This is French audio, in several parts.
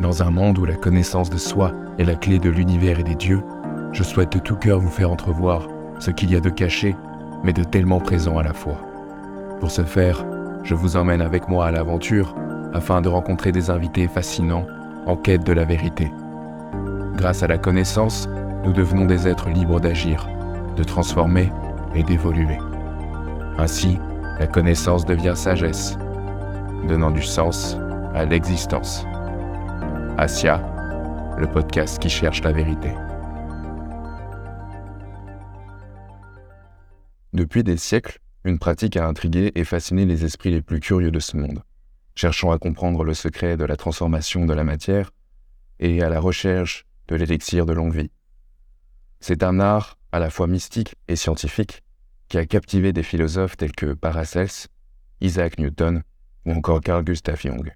Dans un monde où la connaissance de soi est la clé de l'univers et des dieux, je souhaite de tout cœur vous faire entrevoir ce qu'il y a de caché, mais de tellement présent à la fois. Pour ce faire, je vous emmène avec moi à l'aventure afin de rencontrer des invités fascinants en quête de la vérité. Grâce à la connaissance, nous devenons des êtres libres d'agir, de transformer et d'évoluer. Ainsi, la connaissance devient sagesse, donnant du sens à l'existence. Asia, le podcast qui cherche la vérité. Depuis des siècles, une pratique a intrigué et fasciné les esprits les plus curieux de ce monde, cherchant à comprendre le secret de la transformation de la matière et à la recherche de l'élixir de longue vie. C'est un art à la fois mystique et scientifique qui a captivé des philosophes tels que Paracels, Isaac Newton ou encore Carl Gustav Jung.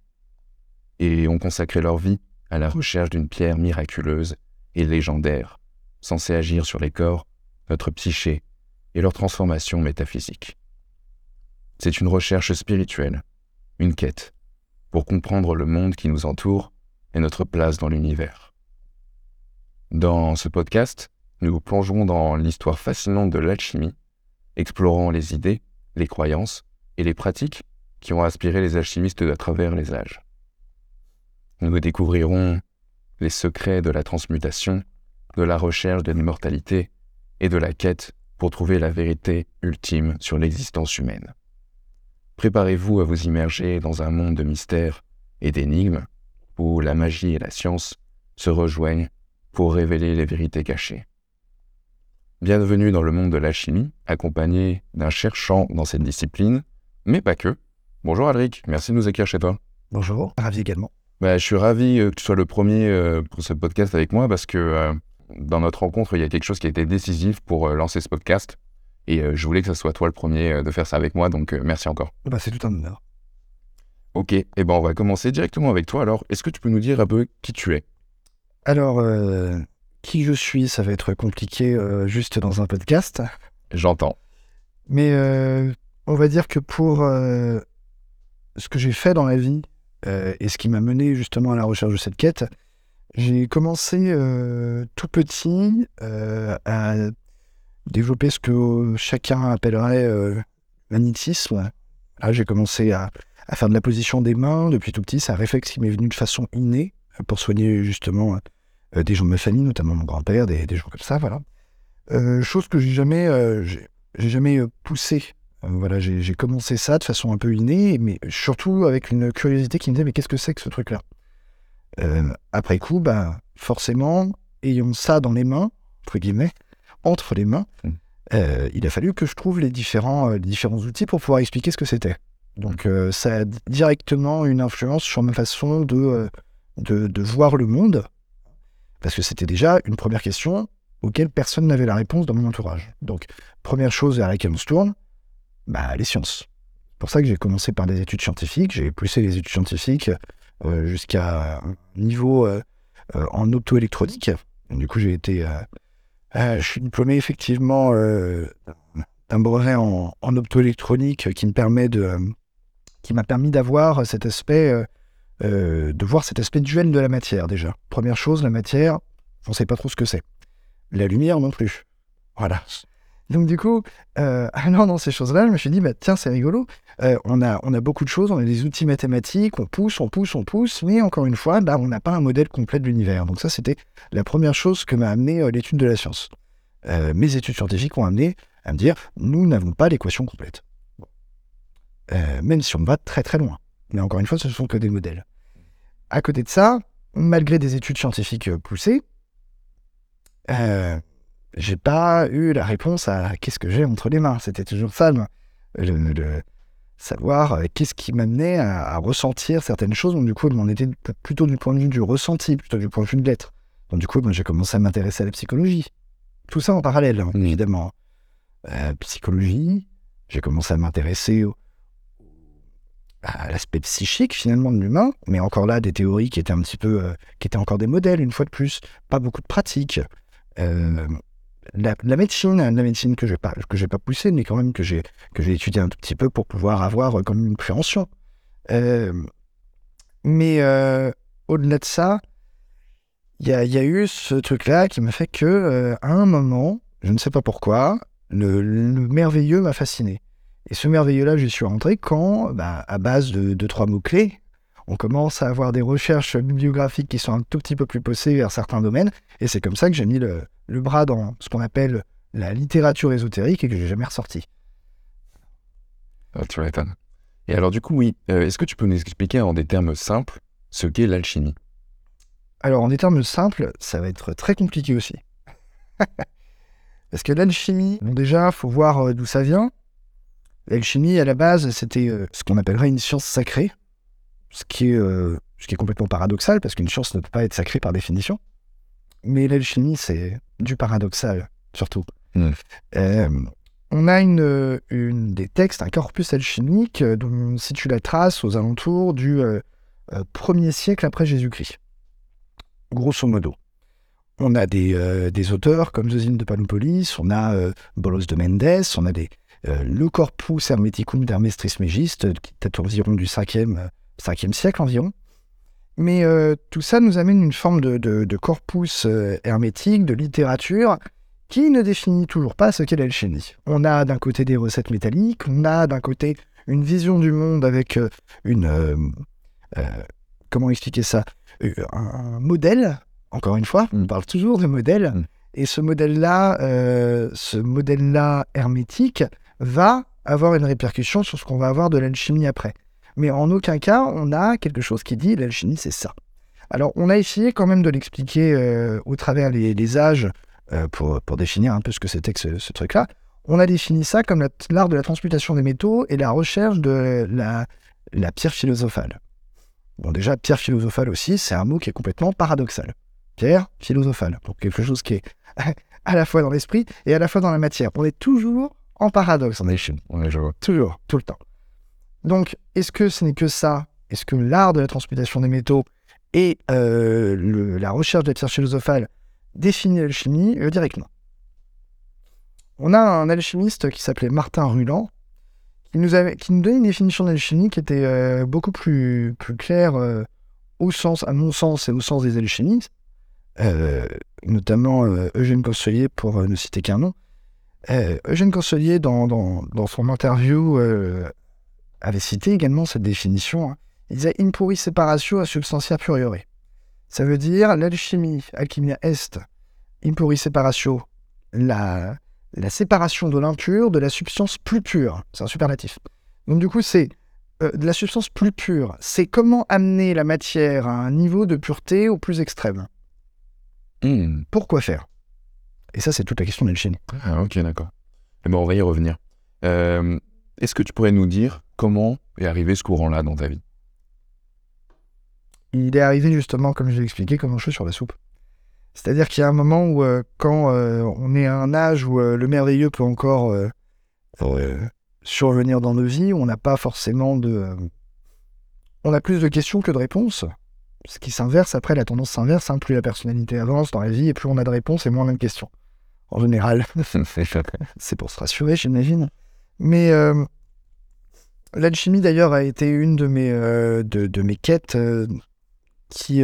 Et ont consacré leur vie à la recherche d'une pierre miraculeuse et légendaire, censée agir sur les corps, notre psyché et leur transformation métaphysique. C'est une recherche spirituelle, une quête, pour comprendre le monde qui nous entoure et notre place dans l'univers. Dans ce podcast, nous plongerons dans l'histoire fascinante de l'alchimie, explorant les idées, les croyances et les pratiques qui ont inspiré les alchimistes à travers les âges. Nous découvrirons les secrets de la transmutation, de la recherche de l'immortalité et de la quête pour trouver la vérité ultime sur l'existence humaine. Préparez-vous à vous immerger dans un monde de mystères et d'énigmes où la magie et la science se rejoignent pour révéler les vérités cachées. Bienvenue dans le monde de l'alchimie, accompagné d'un cherchant dans cette discipline, mais pas que. Bonjour Alric, merci de nous accueillir chez toi. Bonjour, ravi également. Bah, je suis ravi euh, que tu sois le premier euh, pour ce podcast avec moi parce que euh, dans notre rencontre, il y a quelque chose qui a été décisif pour lancer ce podcast. Et je voulais que ce soit toi le premier de faire ça avec moi, donc merci encore. Bah, c'est tout un honneur. Ok, et eh ben on va commencer directement avec toi. Alors, est-ce que tu peux nous dire un peu qui tu es? Alors, qui je suis, ça va être compliqué juste dans un podcast. J'entends. Mais on va dire que pour ce que j'ai fait dans la vie, euh, et ce qui m'a mené justement à la recherche de cette quête, j'ai commencé euh, tout petit euh, à développer ce que chacun appellerait magnétisme. Là, j'ai commencé à, faire de la position des mains depuis tout petit. C'est un réflexe qui m'est venu de façon innée pour soigner justement des gens de ma famille, notamment mon grand-père, des, gens comme ça, voilà. chose que j'ai jamais, j'ai jamais poussé voilà, j'ai commencé ça de façon un peu innée, mais surtout avec une curiosité qui me disait mais qu'est-ce que c'est que ce truc-là? Euh, Après coup, bah, forcément, ayant ça dans les mains, entre guillemets, entre les mains, mmh. euh, il a fallu que je trouve les différents, différents outils pour pouvoir expliquer ce que c'était. Donc mmh. ça a directement une influence sur ma façon de, de, de voir le monde, parce que c'était déjà une première question auquel personne n'avait la réponse dans mon entourage. Donc, première chose vers laquelle on se tourne, bah, les sciences. C'est pour ça que j'ai commencé par des études scientifiques. J'ai poussé les études scientifiques euh, jusqu'à un niveau euh, euh, en optoélectronique. Du coup, j'ai été. je suis diplômé effectivement d'un brevet en, optoélectronique qui me permet de. qui m'a permis d'avoir cet aspect. de voir cet aspect duel de la matière déjà. Première chose, la matière, on ne sait pas trop ce que c'est. La lumière non plus. Voilà. Donc du coup, euh, dans ces choses-là, je me suis dit, bah, tiens, c'est rigolo. Euh, on, a, on a beaucoup de choses, on a des outils mathématiques, on pousse, on pousse, on pousse, mais encore une fois, bah, on n'a pas un modèle complet de l'univers. Donc ça, c'était la première chose que m'a amené euh, l'étude de la science. Euh, mes études scientifiques ont amené à me dire, nous n'avons pas l'équation complète. même si on va très très loin. Mais encore une fois, ce ne sont que des modèles. À côté de ça, malgré des études scientifiques poussées, j'ai pas eu la réponse à qu'est-ce que j'ai entre les mains. C'était toujours ça, le, savoir euh, qu'est-ce qui m'amenait à, ressentir certaines choses. Donc, du coup, on était plutôt du point de vue du ressenti, plutôt du point de vue de l'être. Donc, du coup, j'ai commencé à m'intéresser à la psychologie. Tout ça en parallèle, hein, mmh. évidemment. Euh, psychologie, j'ai commencé à m'intéresser à l'aspect psychique finalement de l'humain, mais encore là des théories qui étaient un petit peu, euh, qui étaient encore des modèles une fois de plus, pas beaucoup de pratiques. Euh, la, médecine, la médecine que je n'ai pas, pas poussée, mais quand même que j'ai, étudié un tout petit peu pour pouvoir avoir euh, comme une préhension. Euh, mais euh, au-delà de ça, il y a, y a eu ce truc-là qui m'a fait que, à un moment, je ne sais pas pourquoi, le, le merveilleux m'a fasciné. Et ce merveilleux-là, je suis rentré quand, bah, à base de, de trois mots-clés, on commence à avoir des recherches bibliographiques qui sont un tout petit peu plus poussées vers certains domaines. Et c'est comme ça que j'ai mis le, le bras dans ce qu'on appelle la littérature ésotérique et que j'ai jamais ressorti. Ah, tu m'étonnes. Et alors, du coup, oui, euh, est-ce que tu peux nous expliquer en des termes simples ce qu'est l'alchimie? Alors, en des termes simples, ça va être très compliqué aussi. Parce que l'alchimie, bon, déjà, faut voir euh, d'où ça vient. L'alchimie, à la base, c'était euh, ce qu'on appellerait une science sacrée, ce qui est, euh, ce qui est complètement paradoxal, parce qu'une science ne peut pas être sacrée par définition. Mais l'alchimie, c'est du paradoxal, surtout. Mm. Euh, on a une, euh, une, des textes, un corpus alchimique, dont on situe la trace aux alentours du euh, euh, 1er siècle après Jésus-Christ. Grosso modo. On a des, des auteurs comme Zosime de Panopolis, on a Bolos de Mendes, on a des, le Corpus Hermeticum d'Hermès Trismégiste, qui date environ du 5e, euh, 5e siècle environ. Mais euh, tout ça nous amène une forme de, de- de corpus euh, hermétique, de littérature, qui ne définit toujours pas ce qu'est l'alchimie. On a d'un côté des recettes métalliques, on a d'un côté une vision du monde avec euh, une... comment expliquer ça? Un, un modèle, encore une fois, on Mm. parle toujours de modèle, Mm. et ce modèle-là, ce modèle-là hermétique va avoir une répercussion sur ce qu'on va avoir de l'alchimie après. Mais en aucun cas, on a quelque chose qui dit l'alchimie, c'est ça. Alors, on a essayé quand même de l'expliquer euh, au travers les, âges euh, pour, pour définir un peu ce que c'était que ce, truc-là. On a défini ça comme la- l'art de la transmutation des métaux et la recherche de la, pierre philosophale. Bon, déjà, pierre philosophale aussi, c'est un mot qui est complètement paradoxal. Pierre philosophale. Donc, quelque chose qui est à la fois dans l'esprit et à la fois dans la matière. On est toujours en paradoxe en alchimie. Toujours, tout le temps. Donc, est-ce que ce n'est que ça? Est-ce que l'art de la transmutation des métaux et euh, la recherche de la pierre philosophale définit l'alchimie? Je dirais que non. On a un alchimiste qui s'appelait Martin Ruland, qui nous, avait, donnait une définition d'alchimie qui était euh, beaucoup plus, claire euh, au sens, à mon sens et au sens des alchimistes, euh, notamment euh, Eugène Cosselier pour euh, ne citer qu'un nom. Euh, Eugène Cosselier, dans, son interview, euh, avait cité également cette définition. hein. Il disait in puri separatio a substantia puriore. Ça veut dire l'alchimie, alchimia est, in puri separatio, la, la séparation de l'impur de la substance plus pure. C'est un superlatif. Donc du coup, c'est euh, de la substance plus pure. C'est comment amener la matière à un niveau de pureté au plus extrême. Hmm. Pourquoi faire? Et ça, c'est toute la question de l'alchimie. Ah, ok, d'accord. Eh ben, on va y revenir. Euh, Est-ce que tu pourrais nous dire comment est arrivé ce courant-là dans ta vie? Il est arrivé justement, comme je l'ai expliqué, comme un cheveu sur la soupe. C'est-à-dire qu'il y a un moment où, euh, quand euh, on est à un âge où euh, le merveilleux peut encore survenir dans nos vies, on n'a pas forcément de... on a plus de questions que de réponses. Ce qui s'inverse, après, la tendance s'inverse. hein, plus la personnalité avance dans la vie, et plus on a de réponses et moins on a de questions. En général. C'est pour se rassurer, j'imagine. Mais euh, l'alchimie, d'ailleurs, a été une de mes, euh, de, de mes quêtes euh, qui,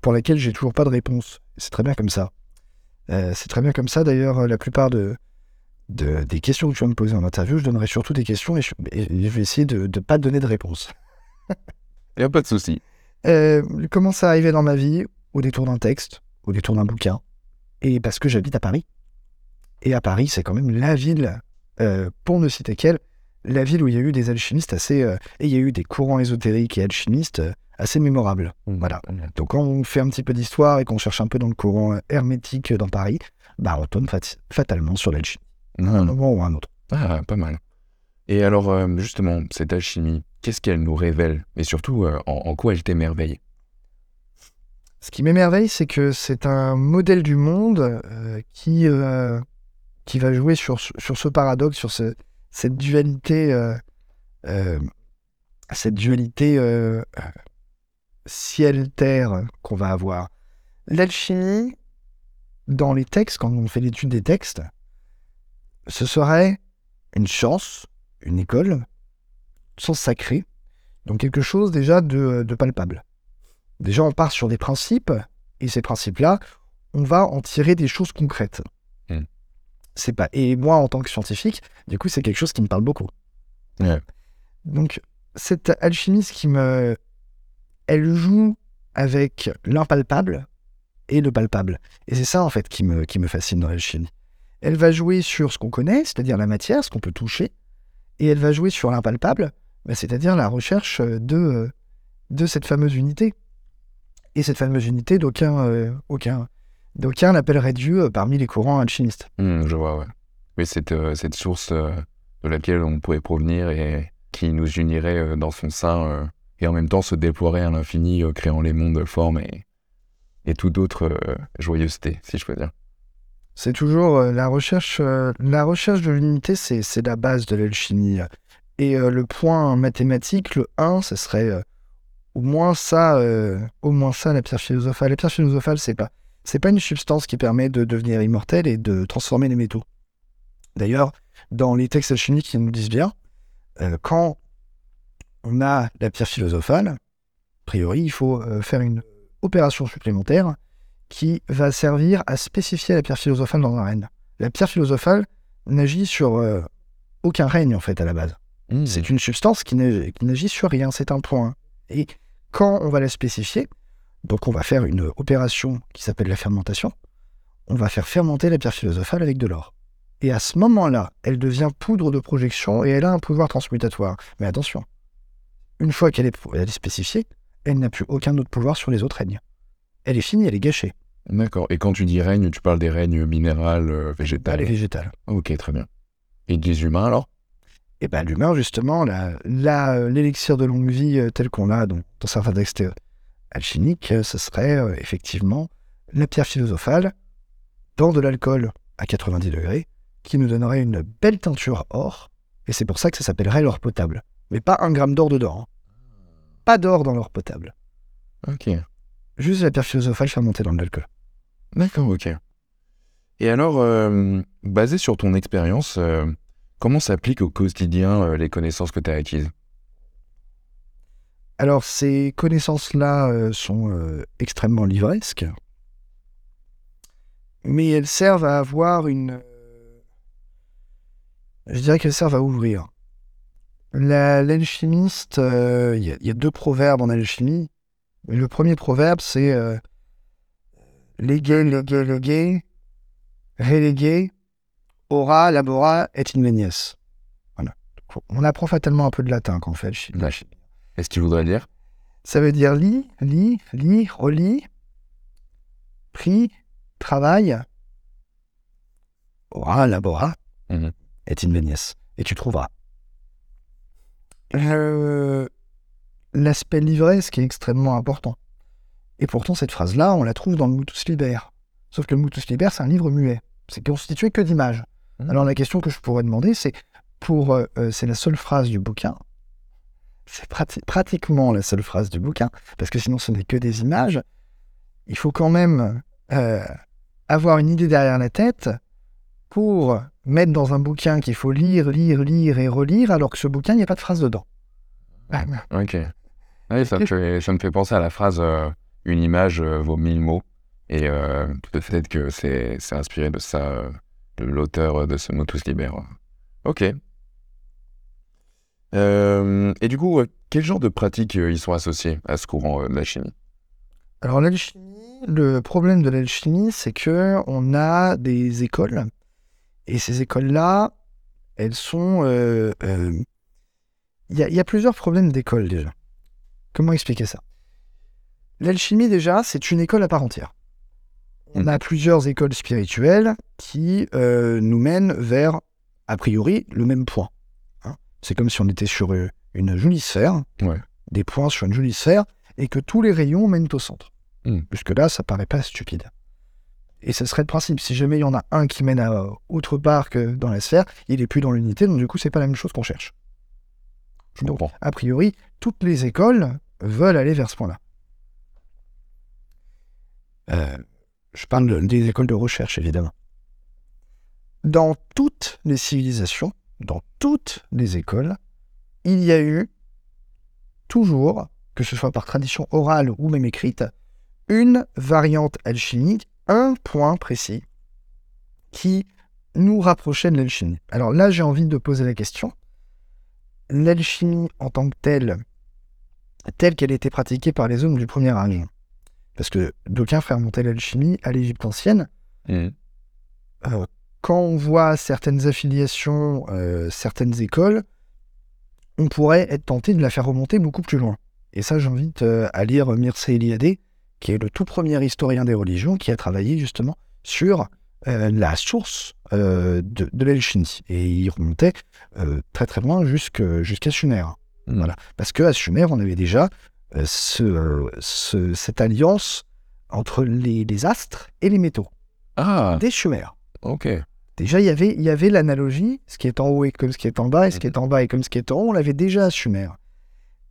pour laquelle j'ai toujours pas de réponse. C'est très bien comme ça. C'est très bien comme ça. D'ailleurs, la plupart de, de- des questions que tu vas me poser en interview, je donnerai surtout des questions et je, et je vais essayer de ne pas donner de réponse. Il n'y a pas de souci. Euh, comment ça arrivé dans ma vie? Au détour d'un texte, au détour d'un bouquin. Et parce que j'habite à Paris. Et à Paris, c'est quand même la ville, euh, pour ne citer qu'elle, la ville où il y a eu des alchimistes assez. euh, et il y a eu des courants ésotériques et alchimistes euh, assez mémorables. Voilà. Donc quand on fait un petit peu d'histoire et qu'on cherche un peu dans le courant hermétique dans Paris, bah on tombe fat- fatalement sur l'alchimie. À un moment ou un autre. ah, pas mal. Et alors, justement, cette alchimie, qu'est-ce qu'elle nous révèle? Et surtout, en, en quoi elle t'émerveille? Ce qui m'émerveille, c'est que c'est un modèle du monde euh, qui, euh, qui va jouer sur, ce- paradoxe, sur ce- cette dualité, euh, euh, cette dualité euh, ciel-terre qu'on va avoir. L'alchimie, dans les textes, quand on fait l'étude des textes, ce serait une chance, une école, sens sacré, donc quelque chose déjà de, de palpable. Déjà, on part sur des principes, et ces principes-là, on va en tirer des choses concrètes. C'est pas. Et moi, en tant que scientifique, du coup, c'est quelque chose qui me parle beaucoup. Ouais. Donc, cette alchimiste qui me. Elle joue avec l'impalpable et le palpable. Et c'est ça, en fait, qui me, qui me fascine dans l'alchimie. Elle va jouer sur ce qu'on connaît, c'est-à-dire la matière, ce qu'on peut toucher, et elle va jouer sur l'impalpable, bah, c'est-à-dire la recherche de, de cette fameuse unité. Et cette fameuse unité, d'aucuns euh, aucun, d'aucuns l'appelleraient Dieu parmi les courants alchimistes. Hmm, je vois, ouais. Mais cette, euh, cette source euh, de laquelle on pourrait provenir et qui nous unirait euh, dans son sein et en même temps se déploierait à l'infini, créant les mondes, formes et, et toute autre joyeuseté, si je peux dire. C'est toujours la recherche, la recherche de l'unité, c'est, la base de l'alchimie. Et le point mathématique, le 1, ce serait au moins ça, au moins ça la pierre philosophale. La pierre philosophale, c'est pas, c'est pas une substance qui permet de devenir immortel et de transformer les métaux. D'ailleurs, dans les textes alchimiques, ils nous disent bien, euh, quand on a la pierre philosophale, a priori, il faut euh, faire une opération supplémentaire qui va servir à spécifier la pierre philosophale dans un règne. La pierre philosophale n'agit sur euh, aucun règne, en fait, à la base. Hmm. C'est une substance qui n'agit sur rien, c'est un point. Et quand on va la spécifier, donc on va faire une opération qui s'appelle la fermentation, on va faire fermenter la pierre philosophale avec de l'or. Et à ce moment-là, elle devient poudre de projection et elle a un pouvoir transmutatoire. Mais attention, une fois qu'elle est, elle est spécifiée, elle n'a plus aucun autre pouvoir sur les autres règnes. Elle est finie, elle est gâchée. D'accord. Et quand tu dis règne, tu parles des règnes minéral, euh, Elle végétal. est végétale. Ok, très bien. Et des humains alors? Et ben l'humain, justement, la- la- euh, l'élixir de longue vie euh, tel qu'on l'a dans, dans certains textes alchimiques, euh, ce serait euh, effectivement la pierre philosophale dans de l'alcool à 90 degrés qui nous donnerait une belle teinture or. Et c'est pour ça que ça s'appellerait l'or potable. Mais pas un gramme d'or dedans. hein. Pas d'or dans l'or potable. Ok. Juste la pierre philosophale fermentée dans de l'alcool. D'accord, ok. Et alors, euh, basé sur ton expérience, euh, comment s'appliquent au quotidien euh, les connaissances que tu as acquises? Alors, ces connaissances-là euh, sont euh, extrêmement livresques, mais elles servent à avoir une. euh, Je dirais qu'elles servent à ouvrir. La- L'alchimiste, il y, a- il y a deux proverbes en alchimie. Le premier proverbe, c'est euh, légué, légué, légué, relégué, ora, labora et invenies. Voilà. On apprend fatalement un peu de latin quand on fait alchimie. Est-ce que tu voudrais dire Ça veut dire lis, lis, lis, relis, prie, travaille, aura, labora, Mhm. et invenies. Et tu trouveras. Euh, L'aspect livresque est extrêmement important. Et pourtant, cette phrase-là, on la trouve dans le Mutus Liber. Sauf que le Mutus Liber, c'est un livre muet. C'est constitué que d'images. Mhm. Alors la question que je pourrais demander, c'est pour, euh, euh, c'est la seule phrase du bouquin. C'est prati- pratiquement la seule phrase du bouquin, parce que sinon ce n'est que des images. Il faut quand même euh, avoir une idée derrière la tête pour mettre dans un bouquin qu'il faut lire, lire, lire et relire, alors que ce bouquin, il n'y a pas de phrase dedans. Ah, Ok. Oui, ça me, fait, ça me fait penser à la phrase euh, Une image euh, vaut mille mots. Et peut-être que c'est inspiré de ça, de l'auteur de ce Motus Liber. Ok. Euh, et du coup, euh, quel genre de pratiques euh, ils sont associés à ce courant de la chimie Alors l'alchimie, le problème de l'alchimie, c'est que on a des écoles et ces écoles-là, elles sont. Il y, a- il y a plusieurs problèmes d'école déjà. Comment expliquer ça? L'alchimie déjà, c'est une école à part entière. On a plusieurs écoles spirituelles qui euh, nous mènent vers, a priori, le même point. C'est comme si on était sur euh, une jolie sphère, Ouais. des points sur une jolie sphère, et que tous les rayons mènent au centre. Hmm. Jusque-là, ça paraît pas stupide. Et ce serait le principe. Si jamais il y en a un qui mène à autre part que dans la sphère, il est plus dans l'unité, donc du coup, c'est pas la même chose qu'on cherche. Je Donc, comprends. a priori, toutes les écoles veulent aller vers ce point-là. Euh, je parle de- des écoles de recherche, évidemment. Dans toutes les civilisations, dans toutes les écoles, il y a eu toujours, que ce soit par tradition orale ou même écrite, une variante alchimique, un point précis qui nous rapprochait de l'alchimie. Alors là, j'ai envie de poser la question. L'alchimie en tant que telle, telle qu'elle était pratiquée par les hommes du premier âge, parce que d'aucuns font remonter l'alchimie à l'Égypte ancienne, Mhm. euh, quand on voit certaines affiliations, euh, certaines écoles, on pourrait être tenté de la faire remonter beaucoup plus loin. Et ça, j'invite euh, à lire Mircea Eliade, qui est le tout premier historien des religions, qui a travaillé justement sur euh, la source de, de l'alchimie. Et il remontait très très loin jusqu'à Sumer. Mhm. Voilà. Parce qu'à Sumer, on avait déjà ce, ce- cette alliance entre les, les astres et les métaux, Ah, des Sumériens. ok. Déjà, il y avait, il y avait l'analogie, ce qui est en haut est comme ce qui est en bas, et ce qui est en bas est comme ce qui est en haut, on l'avait déjà à Sumer.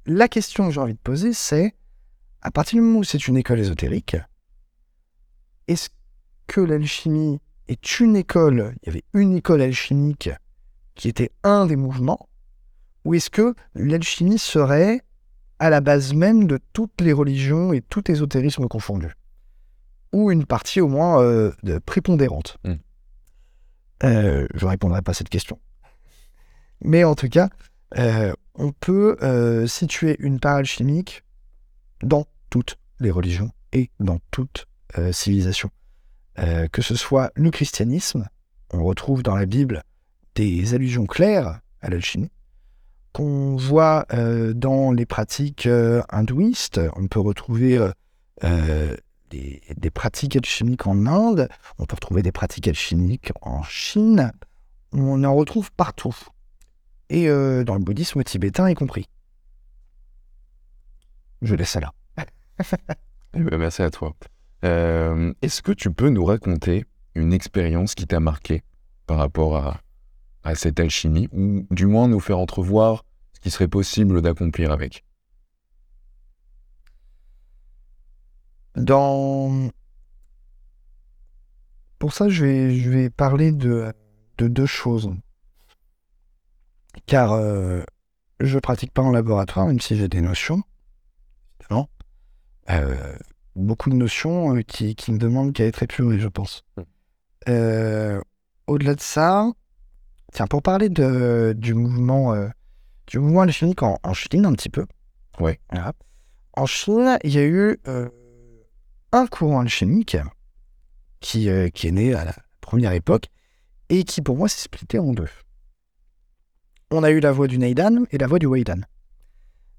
La question que j'ai envie de poser, c'est, à partir du moment où c'est une école ésotérique, est-ce que l'alchimie est une école, il y avait une école alchimique qui était un des mouvements, ou est-ce que l'alchimie serait à la base même de toutes les religions et tout ésotérisme confondu? Ou une partie au moins euh, prépondérante? Euh, je ne répondrai pas à cette question. Mais en tout cas, euh, on peut euh, situer une part alchimique dans toutes les religions et dans toute civilisation. Que ce soit le christianisme, on retrouve dans la Bible des allusions claires à l'alchimie, qu'on voit dans les pratiques hindouistes, on peut retrouver des, pratiques alchimiques en Inde, on peut retrouver des pratiques alchimiques en Chine, on en retrouve partout. Et euh, dans le bouddhisme tibétain y compris. Je laisse ça là. Eh ben, merci à toi. Euh, Est-ce que tu peux nous raconter une expérience qui t'a marqué par rapport à, à cette alchimie, ou du moins nous faire entrevoir ce qui serait possible d'accomplir avec? Dans... Pour ça, je vais, je vais parler de, de deux choses. Car euh, je pratique pas en laboratoire, même si j'ai des notions. évidemment. Euh, beaucoup de notions euh, qui, qui me demandent qu'à être épurées, je pense. Mm. Euh, Au-delà de ça, tiens, pour parler de, du mouvement, du mouvement alchimique en, en Chine un petit peu. Ouais. Voilà. En Chine, il y a eu un courant alchimique qui, euh, qui est né à la première époque et qui, pour moi, s'est splitté en deux. On a eu la voie du Neidan et la voie du Weidan.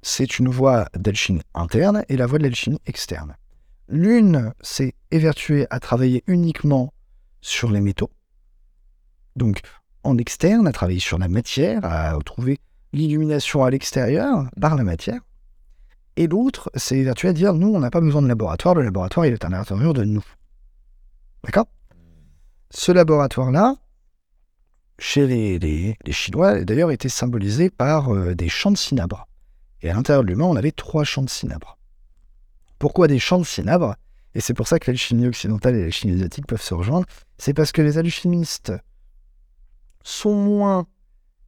C'est une voie d'alchimie interne et la voie de l'alchimie externe. L'une s'est évertuée à travailler uniquement sur les métaux. Donc, en externe, à travailler sur la matière, à trouver l'illumination à l'extérieur par la matière. Et l'autre s'est évertuée à dire nous, on n'a pas besoin de laboratoire, le laboratoire, il est à l'intérieur de nous. D'accord? Ce laboratoire-là, chez les, les- les Chinois, d'ailleurs, était symbolisé par euh, des champs de cinabre. Et à l'intérieur de l'humain, on avait trois champs de cinabre. Pourquoi des champs de cinabre Et c'est pour ça que l'alchimie occidentale et l'alchimie asiatique peuvent se rejoindre. C'est parce que les alchimistes sont moins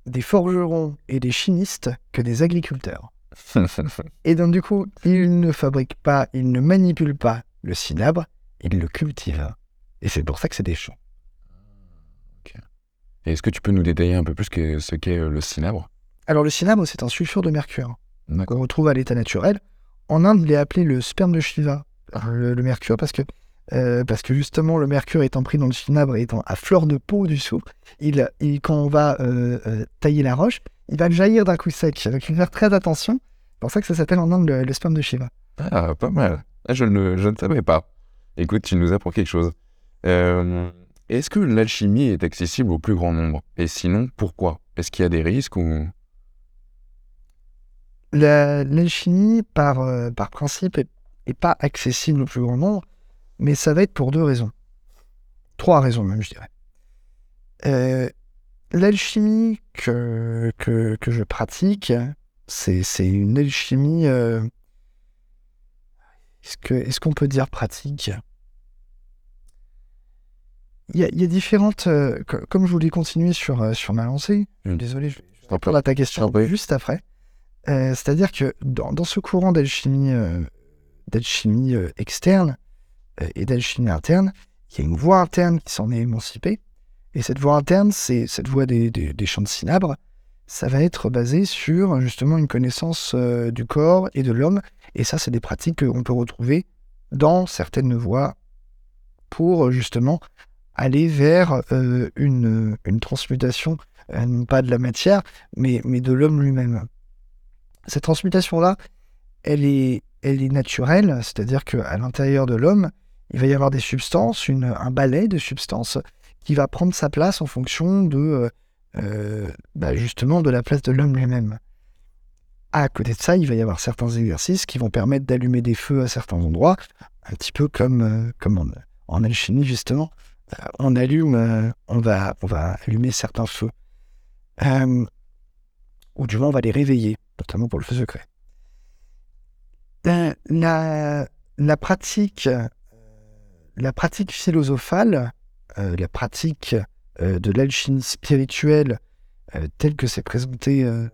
des forgerons et des chimistes que des agriculteurs. Et donc, du coup, ils ne fabriquent pas, ils ne manipulent pas le cinabre, ils le cultivent. Et c'est pour ça que c'est des champs. Et Est-ce que tu peux nous détailler un peu plus que- ce qu'est euh, le cinabre? Alors, le cinabre, c'est un sulfure de mercure D'accord. qu'on retrouve à l'état naturel. En Inde, il est appelé le sperme de Shiva, le, le mercure, parce que, euh, parce que justement, le mercure étant pris dans le cinabre et étant à fleur de peau du dessous, il, il- quand on va euh, euh, tailler la roche, il va jaillir d'un coup sec. Donc, il faut faire très attention. C'est pour ça que ça s'appelle en Inde le, le sperme de Shiva. Ah, pas mal. Ah, je, ne, je ne savais pas. Écoute, tu nous apprends quelque chose. Euh, Est-ce que l'alchimie est accessible au plus grand nombre? Et sinon, pourquoi? Est-ce qu'il y a des risques ou... La- L'alchimie, par, euh, par principe, est, est pas accessible au plus grand nombre, mais ça va être pour deux raisons. Trois raisons même, je dirais. Euh, L'alchimie que, que, que je pratique, c'est une alchimie... euh, Est-ce qu'on peut dire pratique? Il y, a, il y a différentes... euh, co- comme je voulais continuer sur, euh, sur ma lancée, Mm. désolé, je, vais répondre à ta question juste après. Euh, C'est-à-dire que dans, dans ce courant d'alchimie d'alchimie externe et d'alchimie interne, il y a une voie interne qui s'en est émancipée. Et cette voie interne, c'est cette voie des, champs de cinabre, ça va être basé sur justement une connaissance euh, du corps et de l'homme. Et ça, c'est des pratiques qu'on peut retrouver dans certaines voies pour euh, justement aller vers euh, une, transmutation, non pas de la matière, mais, mais de l'homme lui-même. Cette transmutation-là, elle est, elle est naturelle, c'est-à-dire qu'à l'intérieur de l'homme, il va y avoir des substances, un balai de substances qui va prendre sa place en fonction de euh, euh, bah, justement de la place de l'homme lui-même. À côté de ça, il va y avoir certains exercices qui vont permettre d'allumer des feux à certains endroits, un petit peu comme, euh, comme en, alchimie justement. On allume, on, va, on va allumer certains feux. Ou du moins on va les réveiller, notamment pour le feu secret. La, la pratique, la pratique philosophale, la pratique euh, de l'alchimie spirituelle, euh, telle que c'est présenté, euh,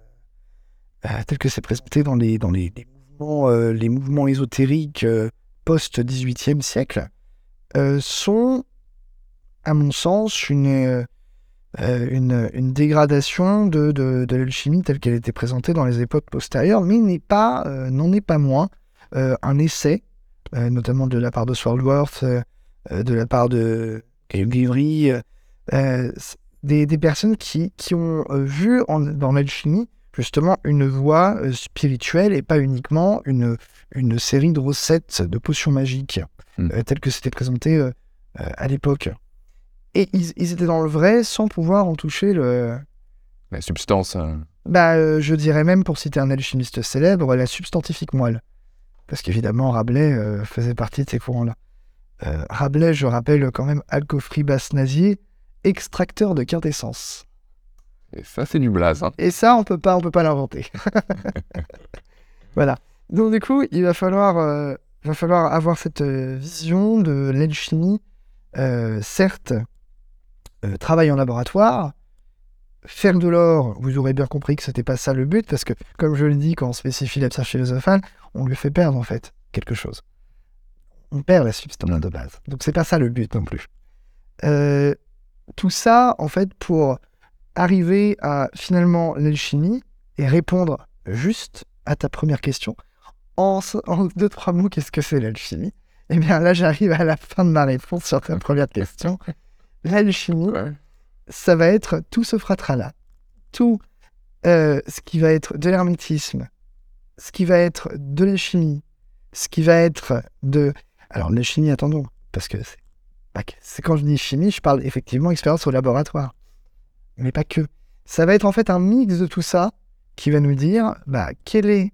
euh, telle que c'est présenté dans les dans les, mouvements, euh, les mouvements ésotériques euh, post 18e siècle, euh, sont, à mon sens, une euh, euh, une, dégradation de, de, de l'alchimie telle qu'elle était présentée dans les époques postérieures, mais n'est pas, euh, n'en est pas moins euh, un essai, euh, notamment de la part de Swordworth, euh, euh, de la part de Guivry, euh, euh, des, des personnes qui, qui ont euh, vu en- dans l'alchimie justement une voie euh, spirituelle et pas uniquement une, une série de recettes de potions magiques Mm. euh, telles que c'était présenté euh, à l'époque. Et ils, ils étaient dans le vrai sans pouvoir en toucher le, La substance. euh, bah, je dirais même, pour citer un alchimiste célèbre, la substantifique moelle. Parce qu'évidemment, Rabelais faisait partie de ces courants-là. Euh, Rabelais, je rappelle quand même, alcofri basse-nazier, extracteur de quintessence. Et ça, c'est du blaze. Hein. Et ça, on peut pas, on peut pas l'inventer. voilà. Donc du coup, il va falloir, euh, va falloir avoir cette euh, vision de l'alchimie. Euh, certes, euh, travail en laboratoire, faire de l'or. Vous aurez bien compris que c'était pas ça le but, parce que comme je le dis, quand on spécifie la pierre philosophale, on lui fait perdre en fait quelque chose. On perd la substance de base. Donc c'est pas ça le but non plus. Euh, tout ça, en fait, pour arriver à finalement l'alchimie et répondre juste à ta première question. En, deux, trois mots, qu'est-ce que c'est l'alchimie? Eh bien là, j'arrive à la fin de ma réponse sur ta première question. L'alchimie, Ouais. ça va être tout ce fratras-là. Tout euh, ce qui va être de l'hermétisme, ce qui va être de la chimie, ce qui va être de... Alors, la chimie, attendons, parce que c'est quand je dis chimie, je parle effectivement expérience au laboratoire. Mais pas que. Ça va être en fait un mix de tout ça qui va nous dire bah, quelle est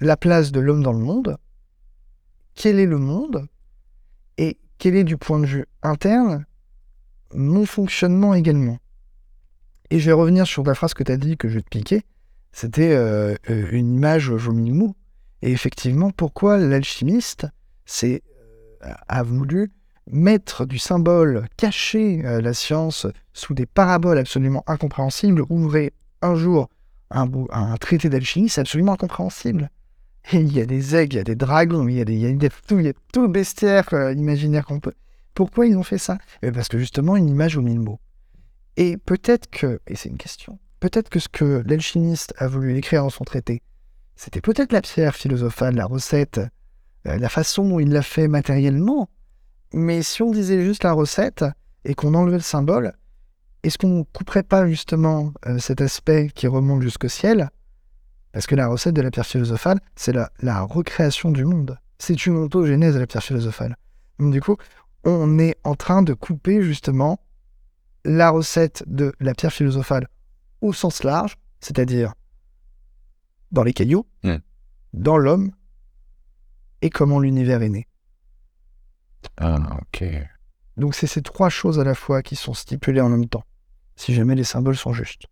la place de l'homme dans le monde, quel est le monde, et quel est du point de vue interne mon fonctionnement également. Et je vais revenir sur la phrase que tu as dit que je vais te piquer. C'était euh, euh, une image mille mou. Et effectivement, pourquoi l'alchimiste c'est, a voulu mettre du symbole, cacher euh, la science sous des paraboles absolument incompréhensibles, ouvrez un jour un, un traité d'alchimie, c'est absolument incompréhensible. Il y a des aigles, il y a des dragons, il y a, il y a, tout, il y a tout bestiaire euh, imaginaire qu'on peut. Pourquoi ils ont fait ça? Eh Parce que justement, une image aux mille mots. Et peut-être que, et c'est une question, peut-être que ce que l'alchimiste a voulu écrire dans son traité, c'était peut-être la pierre philosophale, la recette, la façon dont il l'a fait matériellement. Mais si on disait juste la recette et qu'on enlevait le symbole, est-ce qu'on couperait pas justement euh, cet aspect qui remonte jusqu'au ciel? Parce que la recette de la pierre philosophale, c'est la, la recréation du monde. C'est une ontogénèse de la pierre philosophale. Donc du coup, on est en train de couper justement la recette de la pierre philosophale au sens large, c'est-à-dire dans les cailloux, dans l'homme, et comment l'univers est né. Ah, ok. Donc c'est ces trois choses à la fois qui sont stipulées en même temps, si jamais les symboles sont justes.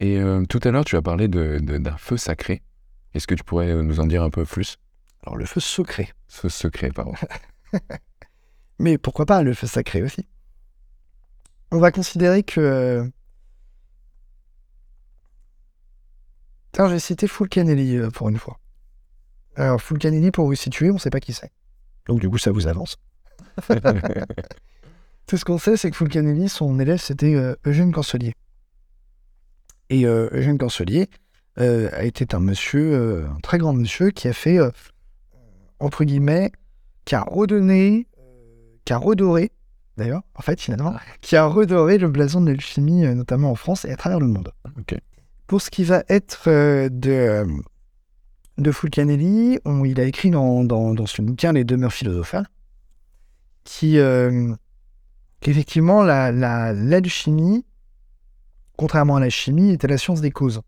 Et euh, tout à l'heure, tu as parlé de- de- d'un feu sacré. Est-ce que tu pourrais euh, nous en dire un peu plus? Alors le feu secret, Feu secret, pardon. mais pourquoi pas le feu sacré aussi? On va considérer que euh, Tiens, j'ai cité Fulcanelli pour une fois. Alors, Fulcanelli, pour vous situer, on ne sait pas qui c'est. Donc, du coup, ça vous avance. Tout ce qu'on sait, c'est que Fulcanelli, son élève, c'était euh, Eugène Cancelier. Et euh, Eugène Cancelier euh, a été un monsieur, un très grand monsieur, qui a fait, entre guillemets, qui a redonné, qui a redoré, d'ailleurs, en fait, finalement, qui a redoré le blason de l'alchimie, notamment en France et à travers le monde. Pour ce qui va être de, de Fulcanelli, il a écrit dans, dans, ce bouquin Les demeures philosophales, qui, euh, l'alchimie, contrairement à la chimie, était la science des causes.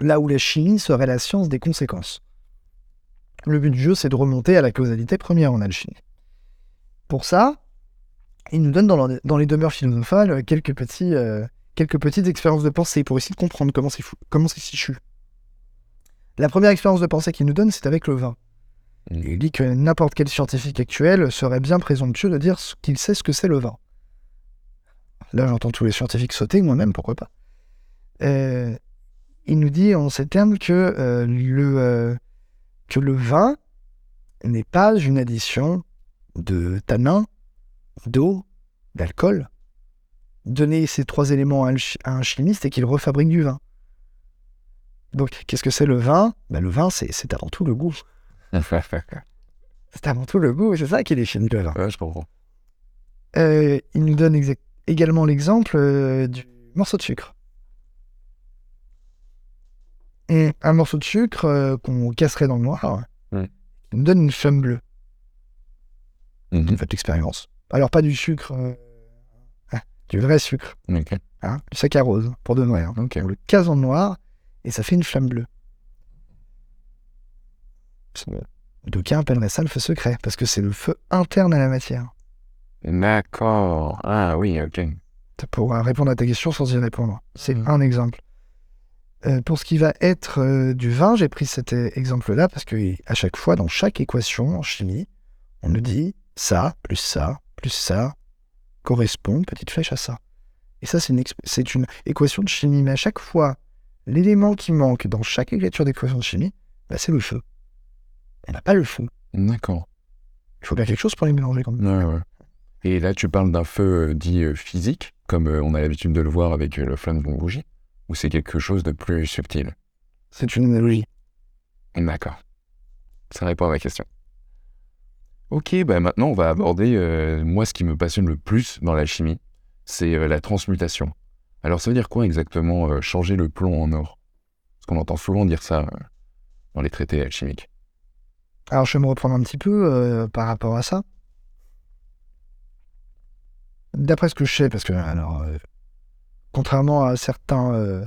Là où la chimie serait la science des conséquences. Le but du jeu, c'est de remonter à la causalité première en alchimie. Pour ça, il nous donne dans, le- dans les demeures philosophales quelques, euh, quelques petites expériences de pensée pour essayer de comprendre comment c'est, c'est fichu. La première expérience de pensée qu'il nous donne, c'est avec le vin. Mm. Il dit que n'importe quel scientifique actuel serait bien présomptueux de dire qu'il sait ce que c'est le vin. Là, j'entends tous les scientifiques sauter, moi-même, pourquoi pas. Euh, il nous dit en ces termes que, euh, le, euh, que le vin n'est pas une addition de tanins, d'eau, d'alcool. Donner ces trois éléments à un chimiste et qu'il refabrique du vin. Donc, qu'est-ce que c'est le vin? Ben, Le vin, c'est c'est avant tout le goût. C'est avant tout le goût, c'est ça qui définit le vin. ouais, je comprends. Euh, il nous donne également l'exemple euh, du morceau de sucre. Et un morceau de sucre euh, qu'on casserait dans le noir, Mm. il nous donne une flamme bleue. Mhm. Faites l'expérience. Alors, pas du sucre, ah, du vrai sucre, Ok. hein, du saccharose, pour de hein. On le casse dans le noir et ça fait une flamme bleue. D'aucuns appelleraient ça le feu secret, parce que c'est le feu interne à la matière. D'accord. Ah oui, ok. pour répondre à ta question sans y répondre. C'est Mhm. un exemple. Euh, pour ce qui va être euh, du vin, j'ai pris cet euh, exemple-là parce que à chaque fois, dans chaque équation en chimie, on nous dit ça, plus ça, plus ça, correspond, petite flèche à ça. Et ça, c'est une, exp- c'est une équation de chimie. Mais à chaque fois, l'élément qui manque dans chaque écriture d'équation de chimie, bah, c'est le feu. On n'a pas le feu. D'accord. Il faut bien quelque chose pour les mélanger quand même. Ouais, ouais. Et là, tu parles d'un feu euh, dit euh, physique, comme euh, on a l'habitude de le voir avec le flamme d'une bougie, ou c'est quelque chose de plus subtil? C'est une analogie. D'accord. Ça répond à ma question. Ok, bah maintenant on va aborder, moi, ce qui me passionne le plus dans la chimie, c'est la transmutation. Alors ça veut dire quoi exactement euh, changer le plomb en or? Parce qu'on entend souvent dire ça euh, dans les traités alchimiques. Alors, je vais me reprendre un petit peu euh, par rapport à ça. D'après ce que je sais, parce que, alors, contrairement à certains,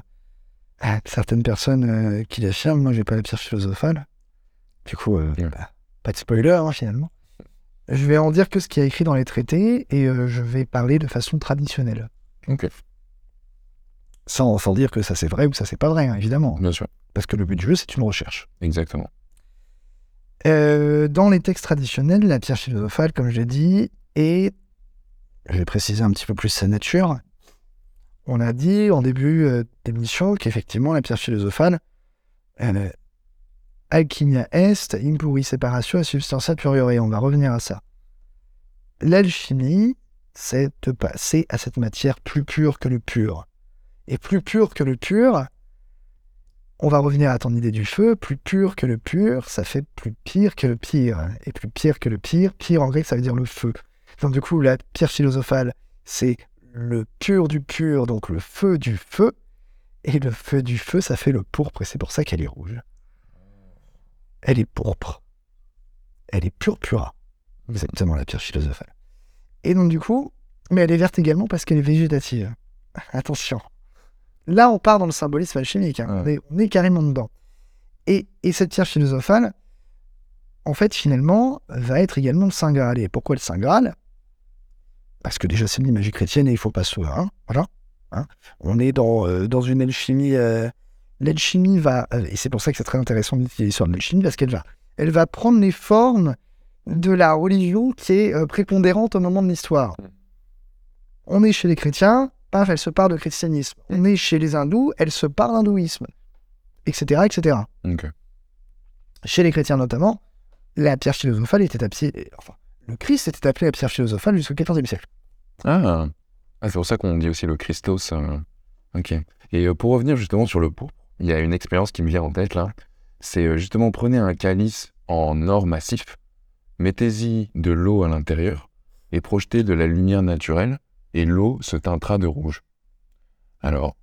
à certaines personnes qui l'affirment, moi, j'ai pas la pierre philosophale. Du coup, bah, pas de spoiler, hein, finalement. Je vais en dire que ce qui est écrit dans les traités et je vais parler de façon traditionnelle. Ok, Sans, sans dire que ça c'est vrai ou ça c'est pas vrai, hein, évidemment. bien sûr, Parce que le but du jeu, c'est une recherche. exactement. Euh, dans les textes traditionnels, la pierre philosophale, comme je l'ai dit, est, je vais préciser un petit peu plus sa nature. On a dit en début euh, d'émission qu'effectivement la pierre philosophale, euh, alchimia est, impuri separatio substantia puriore. On va revenir à ça. L'alchimie, c'est de passer à cette matière plus pure que le pur. Et plus pur que le pur, on va revenir à ton idée du feu, plus pur que le pur, ça fait plus pire que le pire. Et plus pire que le pire, pire en grec, ça veut dire le feu. Donc du coup, la pierre philosophale, c'est le pur du pur, donc le feu du feu. Et le feu du feu, ça fait le pourpre, et c'est pour ça qu'elle est rouge. Elle est pourpre. Elle est purpura. Exactement, la pierre philosophale. Et donc du coup, mais elle est verte également parce qu'elle est végétative. Attention. Là, on part dans le symbolisme alchimique. hein. Ouais. On, est, on est carrément dedans. Et, et cette pierre philosophale, en fait, finalement, va être également le Saint Graal. Et pourquoi le Saint Graal? Parce que déjà, c'est une magie chrétienne et il faut pas se... Hein, voilà. hein. On est dans, euh, dans une alchimie... euh, L'alchimie va... euh, et c'est pour ça que c'est très intéressant d'étudier l'histoire de l'alchimie, parce qu'elle va, elle va prendre les formes de la religion qui est euh, prépondérante au moment de l'histoire. On est chez les chrétiens, paf, elle se part de christianisme. On est chez les hindous, elle se part d'hindouisme. etc., etc. Chez les chrétiens notamment, la pierre philosophale était appelée, enfin, le Christ était appelé la pierre philosophale jusqu'au XIVe siècle. Ah, Ah, c'est pour ça qu'on dit aussi le Christos. euh, Ok. Et euh, pour revenir justement sur le pourpre, il y a une expérience qui me vient en tête là. C'est euh, justement prenez un calice en or massif, mettez-y de l'eau à l'intérieur et projetez de la lumière naturelle et l'eau se teintera de rouge. Alors,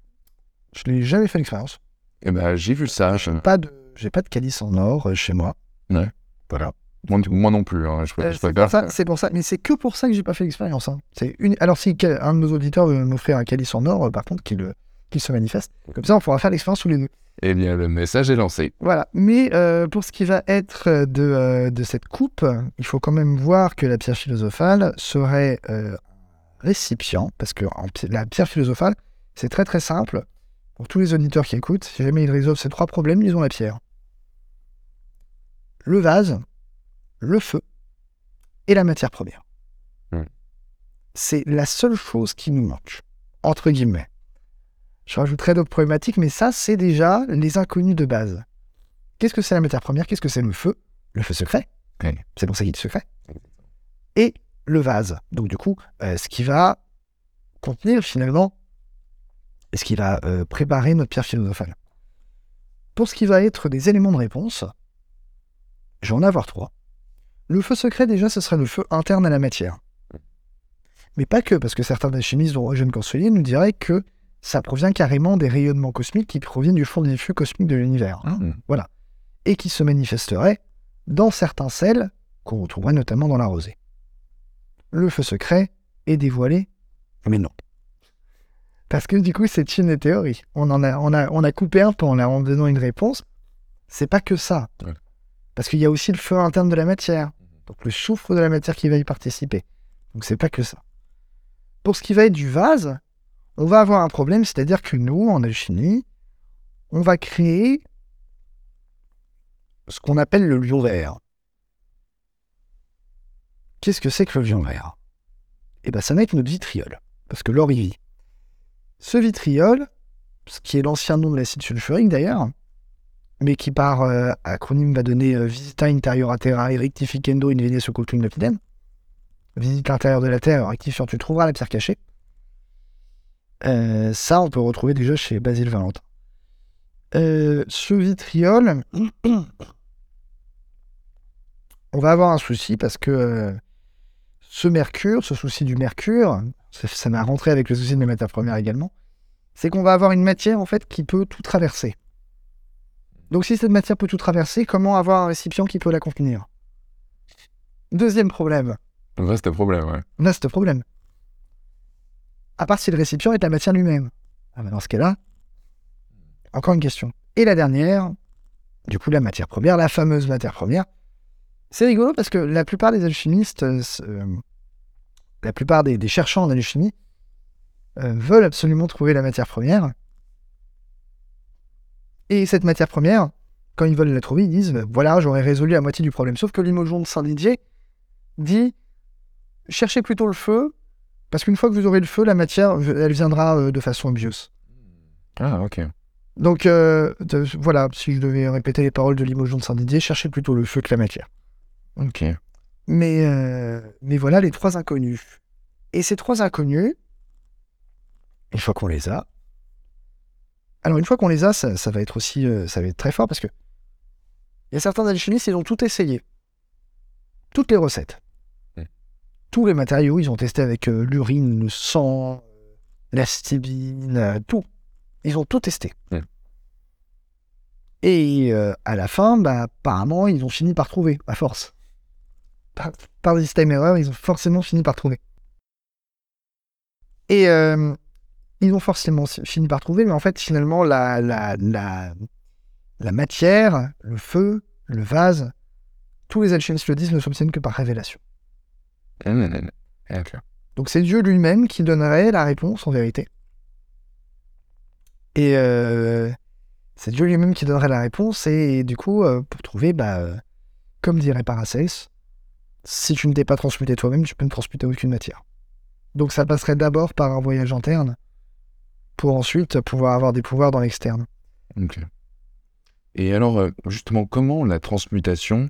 Je n'ai jamais fait l'expérience. eh ben, j'ai vu ça. je- Pas de, j'ai pas de calice en or euh, chez moi. Ouais. Voilà. Moi, moi non plus. hein, je, Euh, c'est pour ça, c'est pour ça, mais c'est que pour ça que j'ai pas fait l'expérience. hein. C'est une... Alors si un de nos auditeurs veut m'offrir un calice en or, euh, par contre, qu'il euh, qu'il se manifeste. Comme ça, on pourra faire l'expérience tous les deux. Eh bien, le message est lancé. Voilà. Mais euh, pour ce qui va être de, euh, de cette coupe, il faut quand même voir que la pierre philosophale serait récipient, parce que en la pierre philosophale, c'est très très simple. Pour tous les auditeurs qui écoutent, si jamais ils résolvent ces trois problèmes, ils ont la pierre. Le vase, le feu et la matière première. Hmm. C'est la seule chose qui nous manque, entre guillemets. Je rajouterai d'autres problématiques, mais ça, c'est déjà les inconnus de base. Qu'est-ce que c'est la matière première? Qu'est-ce que c'est le feu? Le feu secret. C'est pour ça qu'il est secret. Et le vase. Donc, du coup, euh, ce qui va contenir finalement, ce qui va euh, préparer notre pierre philosophale. Pour ce qui va être des éléments de réponse, je vais en avoir trois. Le feu secret, déjà, ce serait le feu interne à la matière. Mais pas que, parce que certains alchimistes, dont Eugène Cancelier, nous diraient que ça provient carrément des rayonnements cosmiques qui proviennent du fond diffus cosmique de l'univers. Hmm. Et qui se manifesteraient dans certains sels qu'on retrouverait notamment dans la rosée. Le feu secret est dévoilé, mais non. Parce que du coup, c'est une des théories. On, en a, on, a, on a coupé un peu en, en donnant une réponse. C'est pas que ça. Ouais. Parce qu'il y a aussi le feu interne de la matière. Donc le soufre de la matière qui va y participer. Donc c'est pas que ça. Pour ce qui va être du vase, on va avoir un problème, c'est-à-dire que nous, en alchimie, on va créer ce qu'on appelle le lion vert. Qu'est-ce que c'est que le lion vert Eh bien, ça va être notre vitriol, parce que l'or y vit. Ce vitriol, ce qui est l'ancien nom de l'acide sulfurique d'ailleurs, mais qui par euh, acronyme va donner euh, Visita Interiora Terra et Rectificando in Vene Cultum Lapidem. Visite l'intérieur de la Terre, rectifie, tu trouveras la pierre cachée. Euh, ça, on peut retrouver déjà chez Basile Valentin. Ce vitriol, on va avoir un souci parce que ce mercure, ce souci du mercure, ça, ça m'a rentré avec le souci de mes matières premières également, c'est qu'on va avoir une matière en fait qui peut tout traverser. Donc si cette matière peut tout traverser, comment avoir un récipient qui peut la contenir? Deuxième problème, Vaste problème, ouais. ce problème. À part si le récipient est la matière lui-même. Ah bah dans ce cas-là, encore une question. Et la dernière, du coup la matière première, la fameuse matière première, c'est rigolo parce que la plupart des alchimistes, euh, euh, la plupart des, des chercheurs en alchimie, euh, veulent absolument trouver la matière première. Et cette matière première, quand ils veulent la trouver, ils disent voilà, j'aurais résolu la moitié du problème. Sauf que l'imojon de Saint-Didier dit cherchez plutôt le feu, parce qu'une fois que vous aurez le feu, la matière, elle viendra de façon obvious. Ah, ok. Donc euh, de- voilà, si je devais répéter les paroles de l'imojon de Saint-Didier, cherchez plutôt le feu que la matière. Ok. Mais, euh, mais voilà les trois inconnus. Et ces trois inconnus, une fois qu'on les a, alors une fois qu'on les a, ça, ça va être aussi, euh, ça va être très fort parce que il y a certains alchimistes, ils ont tout essayé, toutes les recettes, Mm. tous les matériaux, ils ont testé avec euh, l'urine, le sang, la stibine, tout. Ils ont tout testé. Mm. Et à la fin, bah, apparemment, ils ont fini par trouver, à force par, par des système erreur, ils ont forcément fini par trouver. Et euh, ils ont forcément fini par trouver, mais en fait, finalement, la, la, la, la matière, le feu, le vase, tous les alchimistes le disent, ne s'obtiennent que par révélation. Hum. Ok. Donc c'est Dieu lui-même qui donnerait la réponse en vérité. Et euh, c'est Dieu lui-même qui donnerait la réponse, et, du coup, euh, pour trouver, bah, comme dirait Paracelse, si tu ne t'es pas transmuté toi-même, tu peux ne transmuter aucune matière. Donc ça passerait d'abord par un voyage interne, pour ensuite pouvoir avoir des pouvoirs dans l'externe. Ok. Et alors, euh, justement, comment la transmutation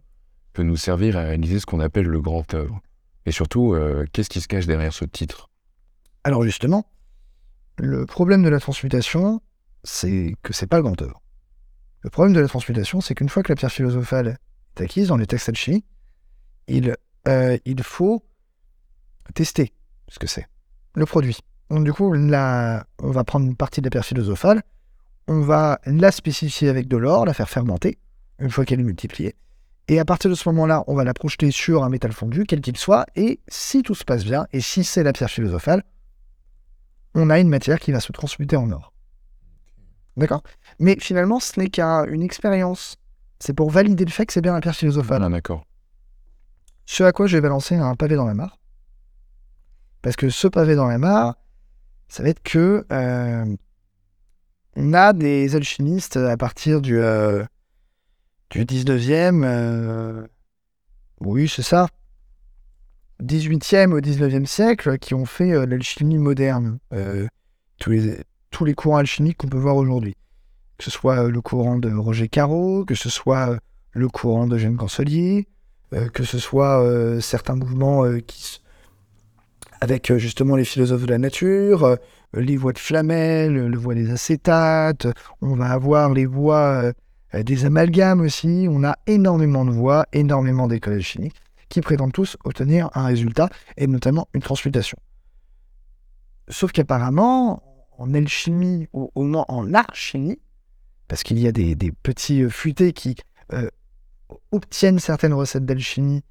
peut nous servir à réaliser ce qu'on appelle le grand œuvre? Et surtout, euh, qu'est-ce qui se cache derrière ce titre? Alors justement, le problème de la transmutation, c'est que c'est pas le grand œuvre. Le problème de la transmutation, c'est qu'une fois que la pierre philosophale est acquise dans les textes alchimiques, il, euh, il faut tester ce que c'est, le produit. Donc du coup, là, on va prendre une partie de la pierre philosophale, on va la spécifier avec de l'or, la faire fermenter, une fois qu'elle est multipliée. Et à partir de ce moment-là, on va la projeter sur un métal fondu, quel qu'il soit, et si tout se passe bien, et si c'est la pierre philosophale, on a une matière qui va se transmuter en or. D'accord? Mais finalement, ce n'est qu'une expérience. C'est pour valider le fait que c'est bien la pierre philosophale. Ah, d'accord. Ce à quoi je vais balancer un pavé dans la mare. Parce que ce pavé dans la mare, ça va être que euh, on a des alchimistes à partir du, euh, du 19e. euh, oui, c'est ça. 18e au 19e siècle qui ont fait l'alchimie moderne. Tous, les, courants alchimiques qu'on peut voir aujourd'hui. Que ce soit le courant de Roger Caro, que ce soit le courant de Jeanne Cancelier, que ce soit euh, certains mouvements euh, qui, avec euh, justement les philosophes de la nature, euh, les voies de Flamel, le voie des acétates, on va avoir les voies euh, des amalgames aussi, on a énormément de voies, énormément d'écoles alchimiques qui prétendent tous obtenir un résultat, et notamment une transmutation. Sauf qu'apparemment, en alchimie, ou au moins en alchimie, parce qu'il y a des, petits euh, futés qui euh, obtiennent certaines recettes d'alchimie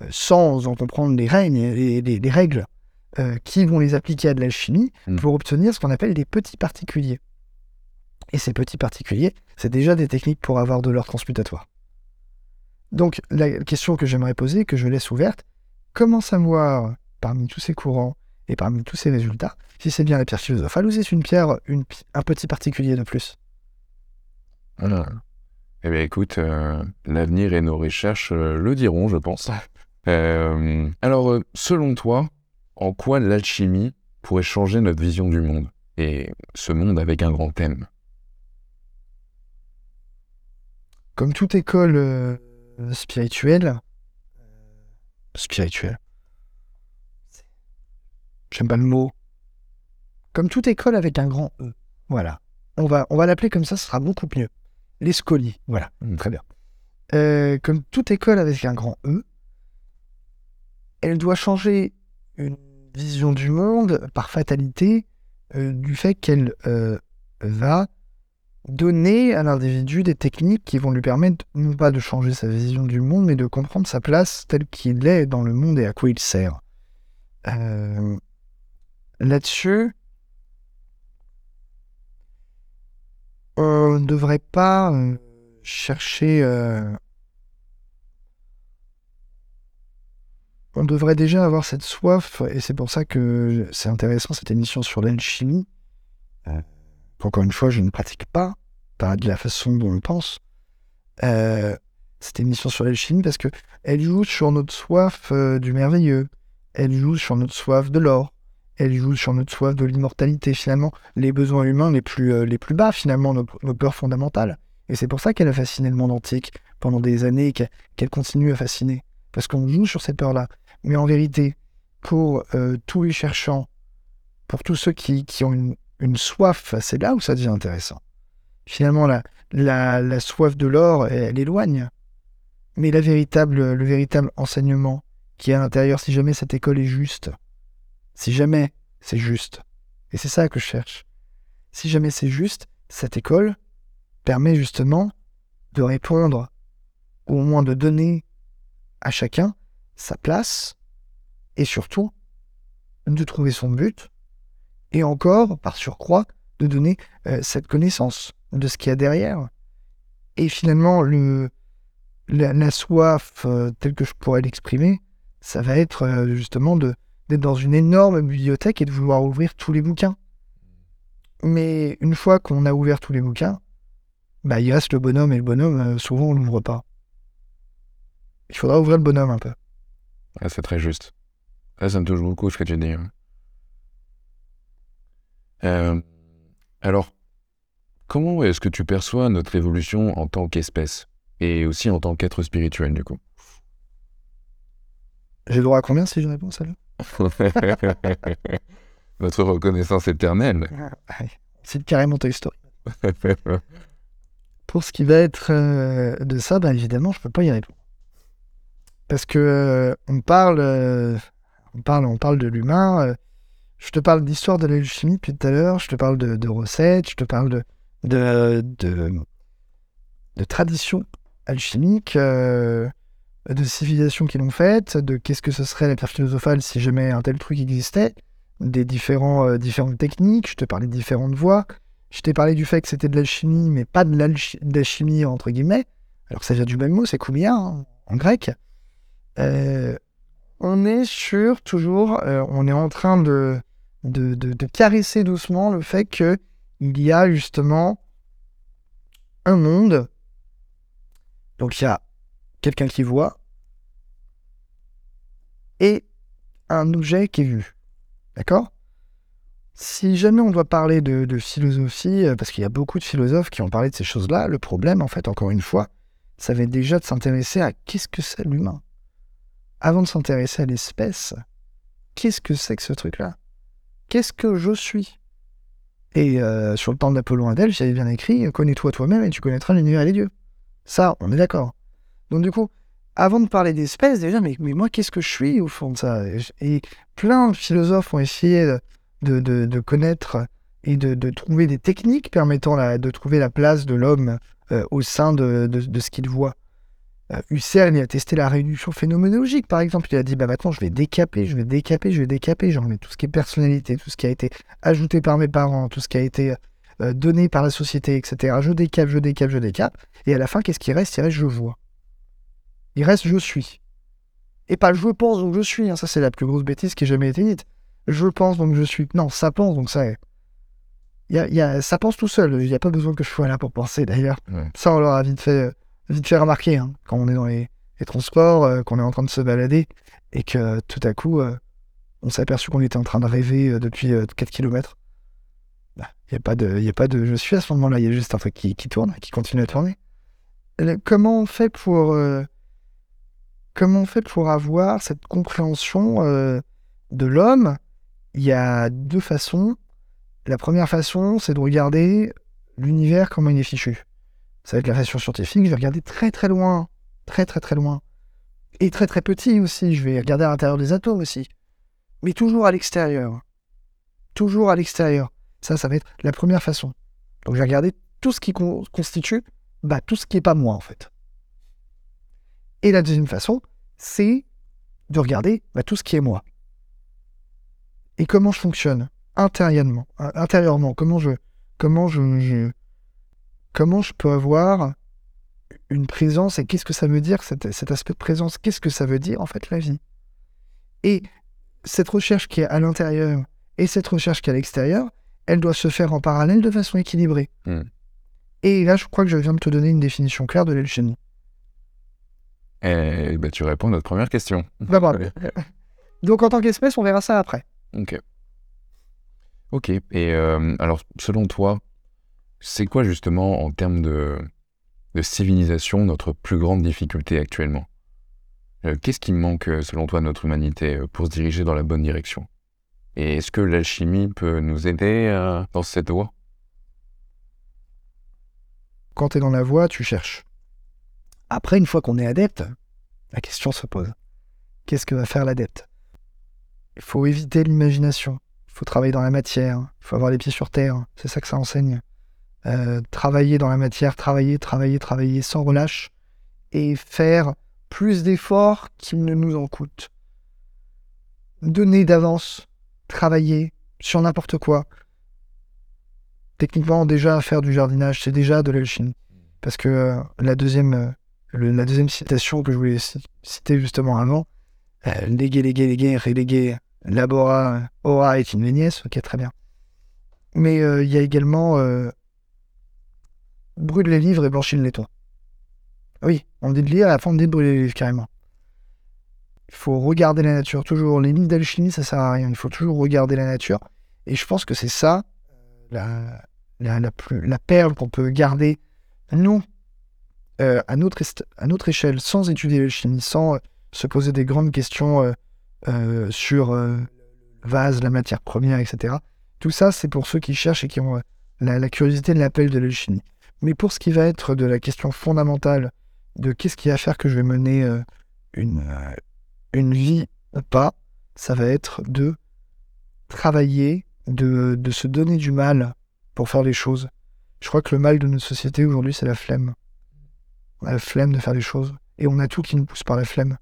euh, sans en comprendre les règnes, les, les- les règles euh, qui vont les appliquer à de l'alchimie Mm. pour obtenir ce qu'on appelle des petits particuliers. Et ces petits particuliers, c'est déjà des techniques pour avoir de l'or transmutatoire. Donc la question que j'aimerais poser, que je laisse ouverte, comment savoir parmi tous ces courants et parmi tous ces résultats si c'est bien la pierre philosophale ou si c'est une pierre, une un petit particulier de plus Voilà. Eh bien, écoute, euh, l'avenir et nos recherches euh, le diront, je pense. Euh, alors, selon toi, en quoi l'alchimie pourrait changer notre vision du monde Et ce monde avec un grand thème Comme toute école spirituelle, spirituelle, j'aime pas le mot, comme toute école avec un grand E, voilà. On va, on va l'appeler comme ça, ce sera beaucoup mieux. Les scolies, voilà, Mm. très bien. Euh, comme toute école avec un grand E, elle doit changer une vision du monde par fatalité euh, du fait qu'elle euh, va donner à l'individu des techniques qui vont lui permettre non pas de changer sa vision du monde, mais de comprendre sa place telle qu'il est dans le monde et à quoi il sert. Là-dessus, on ne devrait pas euh, chercher... euh, on devrait déjà avoir cette soif, et c'est pour ça que c'est intéressant cette émission sur l'alchimie. Euh, encore une fois, je ne pratique pas, pas de la façon dont on pense. Euh, cette émission sur l'alchimie parce que elle joue sur notre soif du merveilleux, elle joue sur notre soif de l'or, elle joue sur notre soif de l'immortalité, finalement, les besoins humains les plus, euh, les plus bas, finalement, nos, peurs fondamentales. Et c'est pour ça qu'elle a fasciné le monde antique pendant des années et qu'elle qu'elle continue à fasciner. Parce qu'on joue sur ces peurs-là. Mais en vérité, pour euh, tous les cherchants, pour tous ceux qui, qui ont une, une soif, c'est là où ça devient intéressant. Finalement, la, la, la soif de l'or, elle, elle éloigne. Mais la véritable, le véritable enseignement qui est à l'intérieur, si jamais cette école est juste, si jamais c'est juste, et c'est ça que je cherche, si jamais c'est juste, cette école permet justement de répondre, ou au moins de donner à chacun sa place, et surtout de trouver son but, et encore, par surcroît, de donner euh, cette connaissance de ce qu'il y a derrière. Et finalement, le, la, la soif, euh, telle que je pourrais l'exprimer, ça va être euh, justement de d'être dans une énorme bibliothèque et de vouloir ouvrir tous les bouquins. Mais une fois qu'on a ouvert tous les bouquins, bah, il reste le bonhomme, et le bonhomme, euh, souvent, on l'ouvre pas. Il faudra ouvrir le bonhomme un peu. Ah, c'est très juste. Ah, ça me touche beaucoup ce que tu dis. hein. Euh, alors, comment est-ce que tu perçois notre évolution en tant qu'espèce? Et aussi en tant qu'être spirituel du coup? J'ai le droit à combien si je réponds à ça Notre reconnaissance éternelle. C'est carrément ta histoire. Pour ce qui va être euh, de ça, bah, évidemment, je peux pas y répondre. Parce que euh, on parle, euh, on parle, on parle de l'humain. je te parle d'histoire de l'alchimie depuis tout à l'heure. Je te parle de, recettes. Je te parle de de, de, de alchimiques, de civilisations qui l'ont faites, de qu'est-ce que ce serait la pierre philosophale si jamais un tel truc existait, des différents, différentes techniques. Je te parlais de différentes voies. Je t'ai parlé du fait que c'était de l'alchimie, mais pas de l'alchimie entre guillemets. Alors ça vient du même mot, c'est koumia hein, en grec. Euh, on est sur toujours, euh, on est en train de, de, de, caresser doucement le fait qu'il y a justement un monde. Donc il y a quelqu'un qui voit et un objet qui est vu. D'accord? Si jamais on doit parler de, philosophie, euh, parce qu'il y a beaucoup de philosophes qui ont parlé de ces choses-là, le problème, en fait, encore une fois, ça va être déjà de s'intéresser à qu'est-ce que c'est l'humain. Avant de s'intéresser à l'espèce, qu'est-ce que c'est que ce truc-là? Qu'est-ce que je suis? Et euh, sur le temps d'Apollon Adèle, j'avais bien écrit Connais-toi toi-même et tu connaîtras l'univers et les dieux. Ça, on est d'accord. Donc, du coup, avant de parler d'espèce, déjà, mais, moi, qu'est-ce que je suis au fond de ça? Et plein de philosophes ont essayé de connaître et de, trouver des techniques permettant de trouver la place de l'homme euh, au sein de, ce qu'il voit. Euh, Husserl a testé la réduction phénoménologique, par exemple. Il a dit bah, maintenant, je vais décaper, je vais décaper, je vais décaper. J'en mets tout ce qui est personnalité, tout ce qui a été ajouté par mes parents, tout ce qui a été euh, donné par la société, etc. Je décape, je décape, je décape. Et à la fin, qu'est-ce qui reste? Il reste je vois. Il reste je suis. Et pas je pense donc je suis. Hein. Ça, c'est la plus grosse bêtise qui ait jamais été dite je pense donc je suis. Non, ça pense donc ça est. Y a, y a, ça pense tout seul. Il n'y a pas besoin que je sois là pour penser d'ailleurs. Ça, on leur a vite fait, vite fait remarquer hein, quand on est dans les, transports, euh, qu'on est en train de se balader et que tout à coup, euh, on s'est aperçu qu'on était en train de rêver euh, depuis 4 km. Il n'y a, pas de, y a pas de je suis à ce moment-là. Il y a juste un truc qui, qui, tourne, qui continue à tourner. comment on fait pour. Comment on fait pour avoir cette compréhension de l'homme? Il y a deux façons. La première façon, c'est de regarder l'univers comment il est fichu. Ça va être la façon scientifique, je vais regarder très très loin, très très très loin. Et très très petit aussi, je vais regarder à l'intérieur des atomes aussi. Mais toujours à l'extérieur. Toujours à l'extérieur. Ça, ça va être la première façon. Donc je vais regarder tout ce qui constitue, bah, tout ce qui n'est pas moi en fait. Et la deuxième façon, c'est de regarder bah, tout ce qui est moi et comment je fonctionne intérieurement, intérieurement, comment je, comment je, comment je peux avoir une présence et qu'est-ce que ça veut dire cet, aspect de présence, qu'est-ce que ça veut dire en fait la vie. Et cette recherche qui est à l'intérieur et cette recherche qui est à l'extérieur, elle doit se faire en parallèle de façon équilibrée. Hmm. Et là, je crois que je viens de te donner une définition claire de l'alchimie. Et bah, tu réponds à notre première question. Bah, Donc en tant qu'espèce, on verra ça après. Ok. Ok. Et euh, alors, selon toi, c'est quoi justement en termes de, civilisation notre plus grande difficulté actuellement? Euh, Qu'est-ce qui manque euh, selon toi notre humanité pour se diriger dans la bonne direction? Et est-ce que l'alchimie peut nous aider dans cette voie? Quand tu es dans la voie, tu cherches. Après, une fois qu'on est adepte, la question se pose. Qu'est-ce que va faire l'adepte? Il faut éviter l'imagination. Il faut travailler dans la matière. Il faut avoir les pieds sur terre. C'est ça que ça enseigne. Euh, travailler dans la matière, travailler, travailler, travailler sans relâche et faire plus d'efforts qu'il ne nous en coûte. Donner d'avance, travailler sur n'importe quoi. Techniquement, déjà faire du jardinage, c'est déjà de l'alchimie. Parce que euh, la, deuxième, euh, la deuxième citation que je voulais citer justement avant, euh, léguer, léguer, léguer, reléguer, labora, ora une nièce, ok, très bien. Mais euh, il y a également euh, brûle les livres et blanchis le laiton. Oui, on dit de lire, à la fin on dit de brûler les livres carrément. Il faut regarder la nature, toujours. Les livres d'alchimie, ça sert à rien. Il faut toujours regarder la nature. Et je pense que c'est ça, la, la, plus, la perle qu'on peut garder, nous, euh, à, notre à échelle, sans étudier l'alchimie, sans euh, se poser des grandes questions euh, sur le vase, la matière première, etc. Tout ça, c'est pour ceux qui cherchent et qui ont la, la, curiosité de l'appel de l'alchimie. Mais pour ce qui va être de la question fondamentale de qu'est-ce qui va faire que je vais mener une, vie pas, ça va être de travailler, de, de se donner du mal pour faire les choses. Je crois que le mal de notre société aujourd'hui, c'est la flemme. On a la flemme de faire les choses. Et on a tout qui nous pousse par la flemme.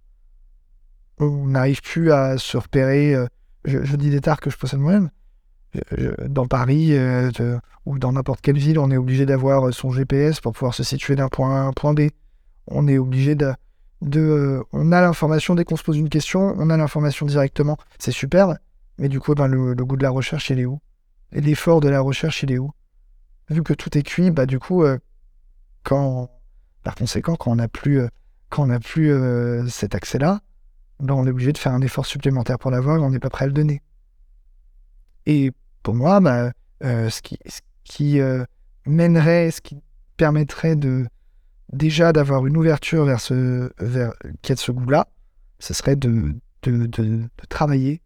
On n'arrive plus à se repérer. Euh, je, dis des tares que je possède moi-même. Dans Paris euh, ou dans n'importe quelle ville, on est obligé d'avoir son GPS pour pouvoir se situer d'un point A à un point B. On est obligé de. de euh, on a l'information dès qu'on se pose une question, on a l'information directement. C'est super, mais du coup, ben, le, goût de la recherche, il est où? Et l'effort de la recherche, il est où? Vu que tout est cuit, bah, du coup, quand par conséquent, quand on n'a plus, euh, euh, cet accès-là, ben on est obligé de faire un effort supplémentaire pour l'avoir et on n'est pas prêt à le donner. Et pour moi, bah, euh, ce qui, mènerait, ce qui permettrait déjà d'avoir une ouverture vers ce, ce goût-là, ce serait de, travailler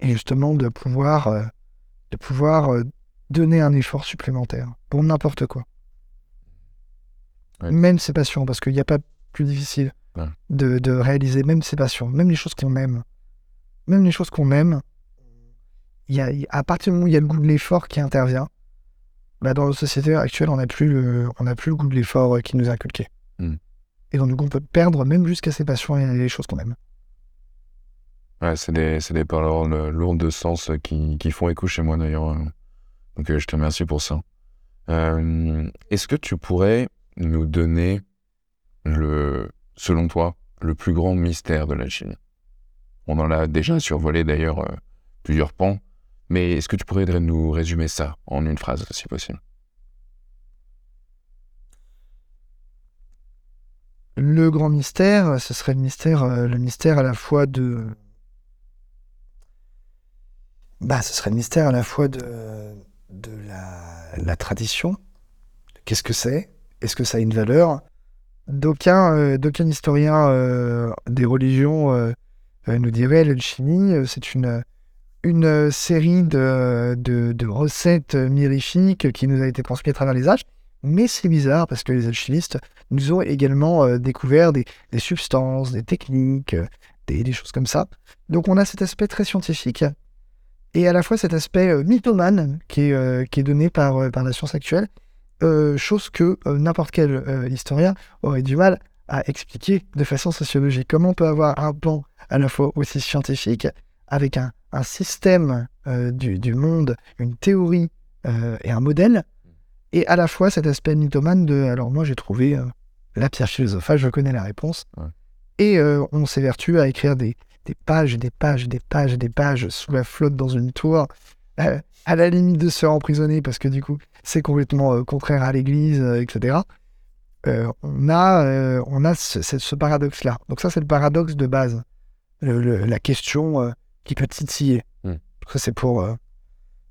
et justement de pouvoir donner un effort supplémentaire pour n'importe quoi. Même ses passions, parce qu'il n'y a pas plus difficile de, réaliser même ses passions, même les choses qu'on aime. Même les choses qu'on aime, y a, à partir du moment où il y a le goût de l'effort qui intervient, bah dans la société actuelle, on n'a plus, le, plus le goût de l'effort euh, qui nous a inculqué. Hmm. Et donc, du coup, on peut perdre même jusqu'à ses passions et les choses qu'on aime. Ouais, c'est des, des paroles lourdes de sens qui, qui font écho chez moi d'ailleurs. Donc, euh, je te remercie pour ça. Euh, est-ce que tu pourrais nous donner, le, selon toi, le plus grand mystère de la Chine On en a déjà survolé d'ailleurs euh, plusieurs pans, mais est-ce que tu pourrais nous résumer ça en une phrase, si possible? Le grand mystère, ce serait le mystère, euh, le mystère à la fois de. Bah, ce serait le mystère à la fois de, la tradition. Qu'est-ce que c'est est-ce que ça a une valeur? D'aucuns euh, historiens euh, des religions euh, nous diraient l'alchimie, c'est une, une série de, de, recettes mirifiques qui nous a été transmises à travers les âges. Mais c'est bizarre parce que les alchimistes nous ont également découvert des, substances, des techniques, des, choses comme ça. Donc on a cet aspect très scientifique et à la fois cet aspect mythomane qui est, qui est donné par, par la science actuelle euh, chose que euh, n'importe quel euh, historien aurait du mal à expliquer de façon sociologique. Comment on peut avoir un plan à la fois aussi scientifique, avec un, système du, monde, une théorie et un modèle, et à la fois cet aspect mythomane de alors moi j'ai trouvé la pierre philosophale, je connais la réponse, et on s'évertue à écrire des, des pages des pages des pages des pages sous la flotte dans une tour à la limite de se faire emprisonner parce que du coup, c'est complètement euh, contraire à l'Église, euh, etc. Euh, on a, on a ce, paradoxe-là. Donc ça, c'est le paradoxe de base. la question qui peut titiller. Hmm. Ça, c'est pour,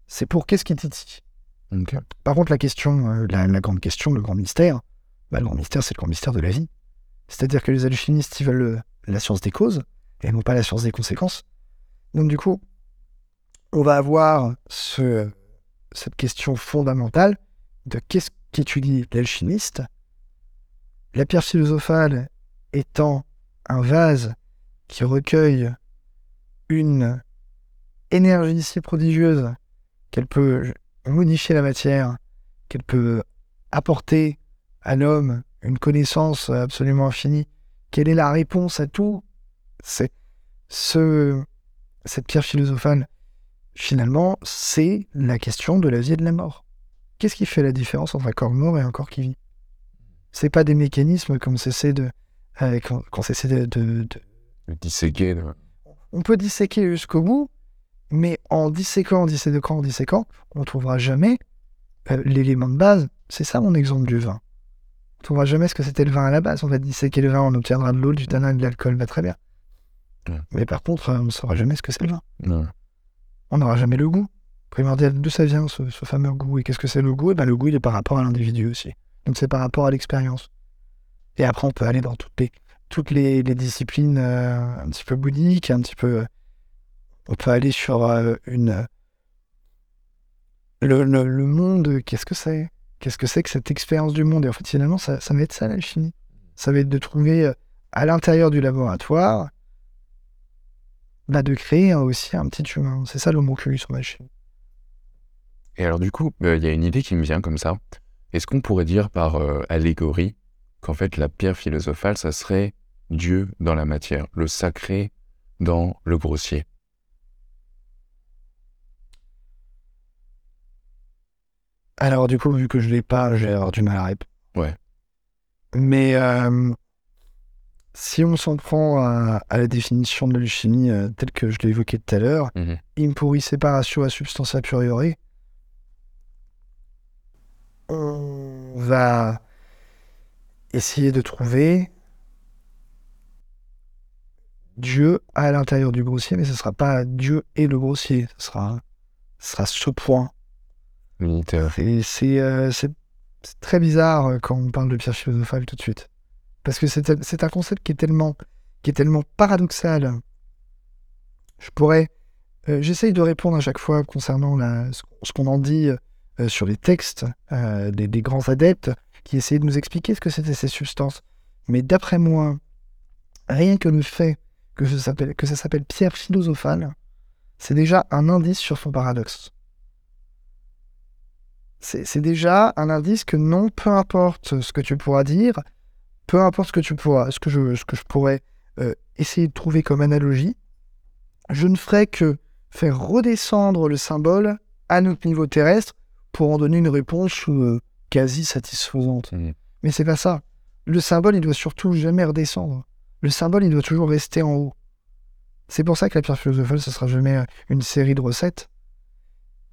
c'est pour qu'est-ce qui titille. Par contre, la question, la, grande question, le grand mystère, bah, le grand mystère, c'est le grand mystère de la vie. C'est-à-dire que les alchimistes, ils veulent la science des causes et non pas la science des conséquences. Donc du coup, on va avoir ce, cette question fondamentale de qu'est-ce qu'étudie l'alchimiste. La pierre philosophale étant un vase qui recueille une énergie si prodigieuse qu'elle peut modifier la matière, qu'elle peut apporter à l'homme une connaissance absolument infinie. Quelle est la réponse à tout? C'est ce, cette pierre philosophale finalement, c'est la question de la vie et de la mort. Qu'est-ce qui fait la différence entre un corps mort et un corps qui vit? C'est pas des mécanismes qu'on s'essaie de, euh, de, de, disséquer. On peut disséquer jusqu'au bout, mais en disséquant, en disséquant, en disséquant, on ne trouvera jamais euh, l'élément de base. C'est ça mon exemple du vin. On ne trouvera jamais ce que c'était le vin à la base. On va disséquer le vin, on obtiendra de l'eau, du tanin et de l'alcool, va très bien. Mais par contre, on ne saura jamais ce que c'est le vin on n'aura jamais le goût. primordial. D'où ça vient ce, fameux goût Et qu'est-ce que c'est le goût? Et ben, Le goût, il est par rapport à l'individu aussi. Donc c'est par rapport à l'expérience. Et après, on peut aller dans toutes les, toutes les, disciplines euh, un petit peu bouddhiques, un petit peu. euh, on peut aller sur euh, une. Le, le, monde, qu'est-ce que c'est? Qu'est-ce que c'est que cette expérience du monde? Et en fait, finalement, ça, ça va être ça l'alchimie. Ça va être de trouver à l'intérieur du laboratoire, bah, de créer aussi un petit humain. C'est ça l'homoculus en alchimie. Et alors du coup, euh, il y a une idée qui me vient comme ça. Est-ce qu'on pourrait dire par euh, allégorie qu'en fait la pierre philosophale, ça serait Dieu dans la matière, le sacré dans le grossier? Alors, du coup, vu que je l'ai pas, j'ai du mal à répondre. Ouais. Mais euh, si on s'en prend à, à la définition de l'alchimie euh, telle que je l'ai évoquée tout à l'heure, Mhm. impuri separatio a substantia priori, on va essayer de trouver Dieu à l'intérieur du grossier, mais ce sera pas Dieu et le grossier, ce sera, ce sera ce point. Limite, euh, euh, c'est très bizarre euh, quand on parle de pierre philosophale tout de suite. Parce que c'est un concept qui est tellement, qui est tellement paradoxal. Je pourrais. euh, J'essaye de répondre à chaque fois concernant la, ce qu'on en dit euh, sur les textes euh, des, des grands adeptes qui essayaient de nous expliquer ce que c'était ces substances. Mais d'après moi, rien que le fait que ça s'appelle pierre philosophale, c'est déjà un indice sur son paradoxe c'est déjà un indice que non, peu importe ce que tu pourras dire, peu importe ce que tu pourras, ce que je, ce que je pourrais euh, essayer de trouver comme analogie, je ne ferai que faire redescendre le symbole à notre niveau terrestre pour en donner une réponse euh, quasi satisfaisante. Mhm. Mais c'est pas ça. Le symbole, il doit surtout jamais redescendre. Le symbole, il doit toujours rester en haut. C'est pour ça que la pierre philosophale, ce sera jamais euh, une série de recettes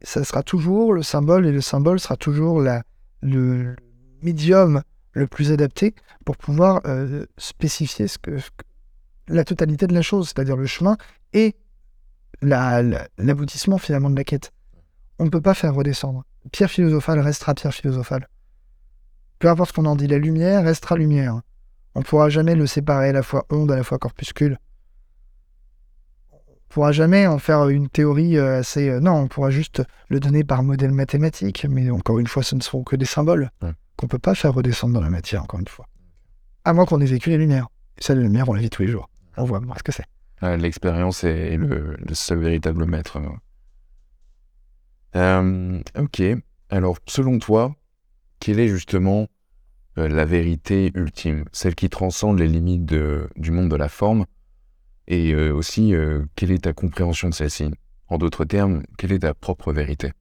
ça sera toujours le symbole et le symbole sera toujours la, le médium le plus adapté pour pouvoir euh, spécifier ce que, la totalité de la chose, c'est-à-dire le chemin et la- la- l'aboutissement finalement de la quête. On ne peut pas faire redescendre. Pierre philosophale restera pierre philosophale. Peu importe ce qu'on en dit, la lumière restera lumière. On ne pourra jamais le séparer à la fois onde, à la fois corpuscule pourra jamais en faire une théorie euh, assez. euh, non, on pourra juste le donner par modèle mathématique, mais encore une fois, ce ne seront que des symboles Ouais. qu'on peut pas faire redescendre dans la matière, encore une fois. À moins qu'on ait vécu les lumières. Et ça, les lumières, on la vit tous les jours. On voit ce que c'est. l'expérience est le, le seul véritable maître. euh. Ok. Alors, selon toi, quelle est justement la vérité ultime, celle qui transcende les limites de- du monde de la forme? Et euh, aussi, euh, quelle est ta compréhension de celle-ci? En d'autres termes, quelle est ta propre vérité?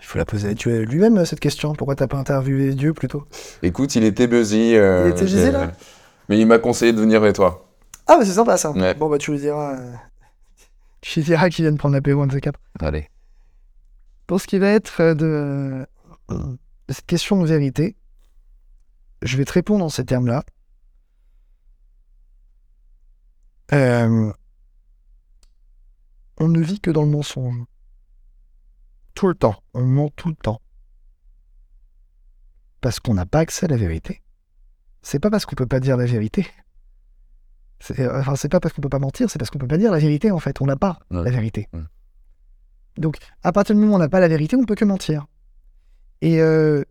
Il faut la poser à Dieu lui-même, cette question? Pourquoi t'as pas interviewé Dieu plutôt? Écoute, il était busy. euh, Il était busy, euh, là Mais il m'a conseillé de venir avec toi. Ah, bah c'est sympa ça. Ouais. Bon, bah tu lui diras. euh, Tu lui diras qu'il vient de prendre l'apéro, un de ces quatre. Allez. Pour ce qui va être euh, de, de cette question de vérité, je vais te répondre en ces termes-là. Euh, on ne vit que dans le mensonge. Tout le temps. On ment tout le temps. Parce qu'on n'a pas accès à la vérité. C'est pas parce qu'on peut pas dire la vérité. C'est euh, enfin, c'est pas parce qu'on peut pas mentir, c'est parce qu'on peut pas dire la vérité en fait. On n'a pas Ouais. la vérité. Ouais. Donc, à partir du moment où on n'a pas la vérité, on peut que mentir. Et euh,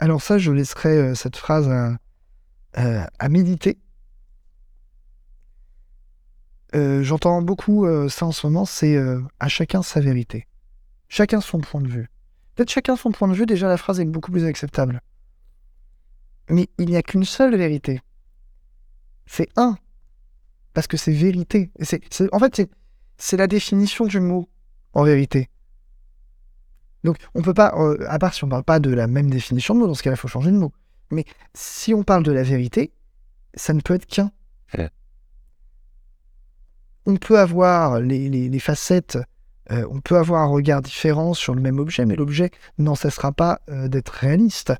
alors ça, je laisserai euh, cette phrase à, à méditer. Euh, J'entends beaucoup euh, ça en ce moment, c'est euh, à chacun sa vérité. Chacun son point de vue. Peut-être chacun son point de vue, déjà la phrase est beaucoup plus acceptable. Mais il n'y a qu'une seule vérité. C'est un. Parce que c'est vérité. En fait, c'est la définition du mot en vérité. Donc, on peut pas, euh, à part si on parle pas de la même définition de mot, dans ce cas-là, il faut changer de mot. Mais si on parle de la vérité, ça ne peut être qu'un. Ouais. On peut avoir les, les- les facettes, euh, on peut avoir un regard différent sur le même objet, mais l'objet n'en cessera pas euh, d'être réaliste.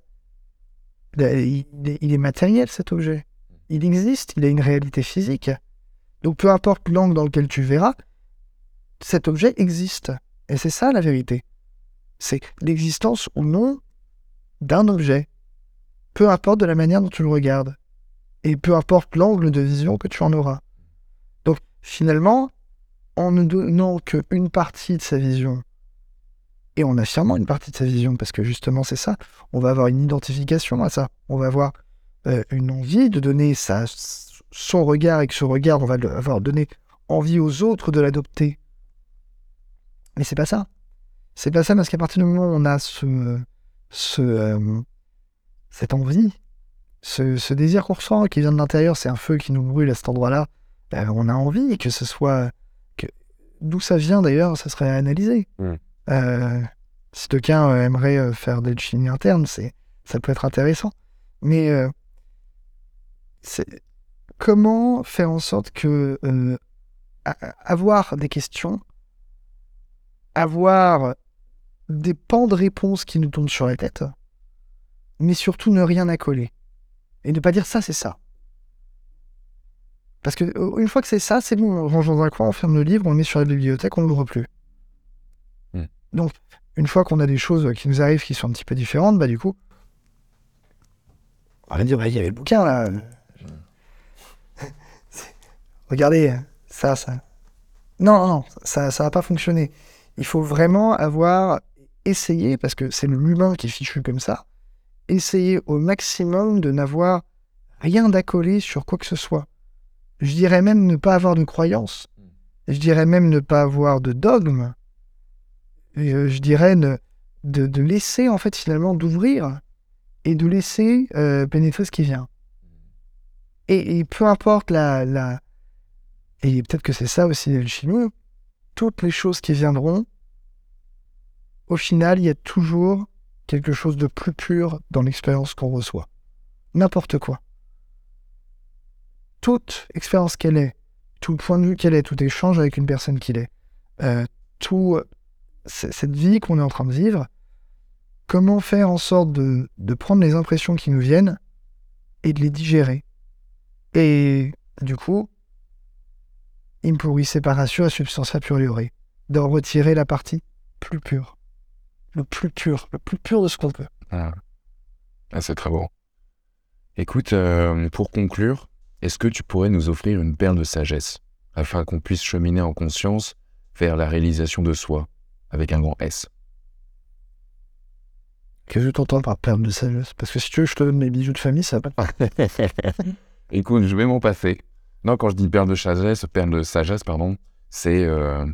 Il est, il est matériel, cet objet. Il existe, il a une réalité physique. Donc peu importe l'angle dans lequel tu verras, cet objet existe. Et c'est ça la vérité. C'est l'existence ou non d'un objet. Peu importe de la manière dont tu le regardes. Et peu importe l'angle de vision que tu en auras. Donc finalement, en ne donnant qu'une partie de sa vision, et en affirmant une partie de sa vision, parce que justement c'est ça, on va avoir une identification à ça. On va avoir euh, une envie de donner sa, son regard et que ce regard, on va avoir donné envie aux autres de l'adopter. Mais c'est pas ça. C'est pas ça parce qu'à partir du moment où on a ce, ce euh, cette envie, ce, désir qu'on ressent qui vient de l'intérieur, c'est un feu qui nous brûle à cet endroit-là, ben, on a envie que ce soit. Que... D'où ça vient d'ailleurs, ça serait analysé. Mm. Euh, si quelqu'un euh, aimerait faire des chimies internes, ça peut être intéressant. Mais comment faire en sorte que avoir des questions, avoir des pans de réponses qui nous tombent sur la tête, mais surtout ne rien accoler. Et ne pas dire ça, c'est ça. Parce que euh, une fois que c'est ça, c'est bon, on range dans un coin, on ferme le livre, on le met sur la bibliothèque, on ne l'ouvre plus. Hmm. Donc, une fois qu'on a des choses qui nous arrivent qui sont un petit peu différentes, bah du coup, on va dire, bah, il y avait le bouquin là. Regardez, ça, ça. Non, non, ça ne va pas fonctionner. Il faut vraiment avoir essayé, parce que c'est l'humain qui est fichu comme ça, essayer au maximum de n'avoir rien d'accolé sur quoi que ce soit. Je dirais même ne pas avoir de croyance. Je dirais même ne pas avoir de dogme. Euh, je dirais de, de, laisser, en fait, finalement, d'ouvrir et de laisser euh, pénétrer ce qui vient. Et, peu importe la, la... Et peut-être que c'est ça aussi l'alchimie, toutes les choses qui viendront, au final, il y a toujours quelque chose de plus pur dans l'expérience qu'on reçoit. N'importe quoi. Toute expérience qu'elle est, tout point de vue qu'elle est, tout échange avec une personne qu'il est, euh, tout cette vie qu'on est en train de vivre, comment faire en sorte de, de prendre les impressions qui nous viennent et de les digérer. Et du coup, impuri séparation à substantia puriore, d'en retirer la partie plus pure le plus pur, le plus pur de ce qu'on peut. Ah. ah. c'est très beau. Écoute, euh, pour conclure, est-ce que tu pourrais nous offrir une perle de sagesse afin qu'on puisse cheminer en conscience vers la réalisation de soi avec un grand S? Qu'est-ce que tu entends par perle de sagesse? Parce que si tu veux, je te donne mes bijoux de famille, ça va pas. Écoute, je vais m'en passer. Non, quand je dis perle de sagesse, perle de sagesse, pardon, c'est euh,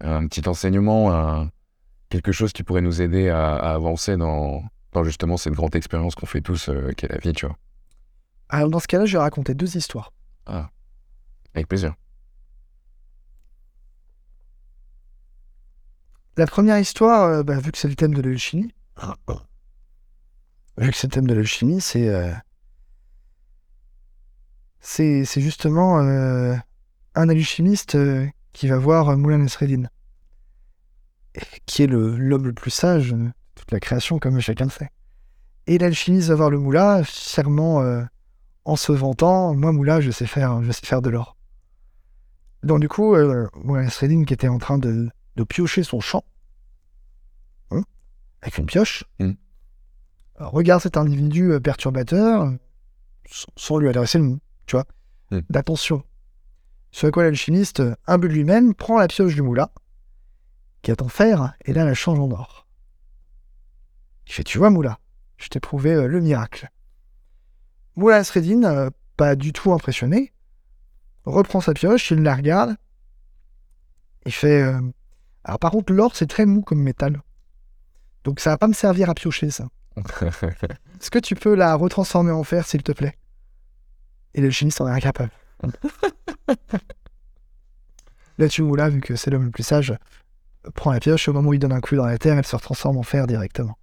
un petit enseignement, un, quelque chose qui pourrait nous aider à, avancer dans, justement cette grande expérience qu'on fait tous, euh, qui est la vie, tu vois. Alors dans ce cas-là, je vais raconter deux histoires. Ah, avec plaisir. La première histoire, euh, bah, vu que c'est le thème de l'alchimie, vu que c'est le thème de l'alchimie, c'est c'est justement un alchimiste qui va voir Moulin Nasreddin qui est l'homme le, plus sage de toute la création, comme chacun le sait. Et l'alchimiste va voir le moulin, fièrement euh, en se vantant Moi, moulin, je sais faire, je sais faire de l'or. Donc, du coup, euh, Moulin qui était en train de, piocher son champ, hein, avec une pioche, mm. regarde cet individu euh, perturbateur sans lui adresser le mot, tu vois, mm. d'attention. Sur quoi l'alchimiste, de lui-même, prend la pioche du moulin, qui attend faire, et là, la change en or. Il fait, tu vois, Moula, je t'ai prouvé euh, le miracle. Moula Sredin, euh, pas du tout impressionné, reprend sa pioche, il la regarde, il fait... Euh, alors par contre, l'or, c'est très mou comme métal. Donc ça va pas me servir à piocher, ça. Est-ce que tu peux la retransformer en fer, s'il te plaît? Et le chimiste en est incapable. Là-dessus, Moula, vu que c'est l'homme le plus sage, prend la pioche, au moment où il donne un coup dans la terre, elle se transforme en fer directement.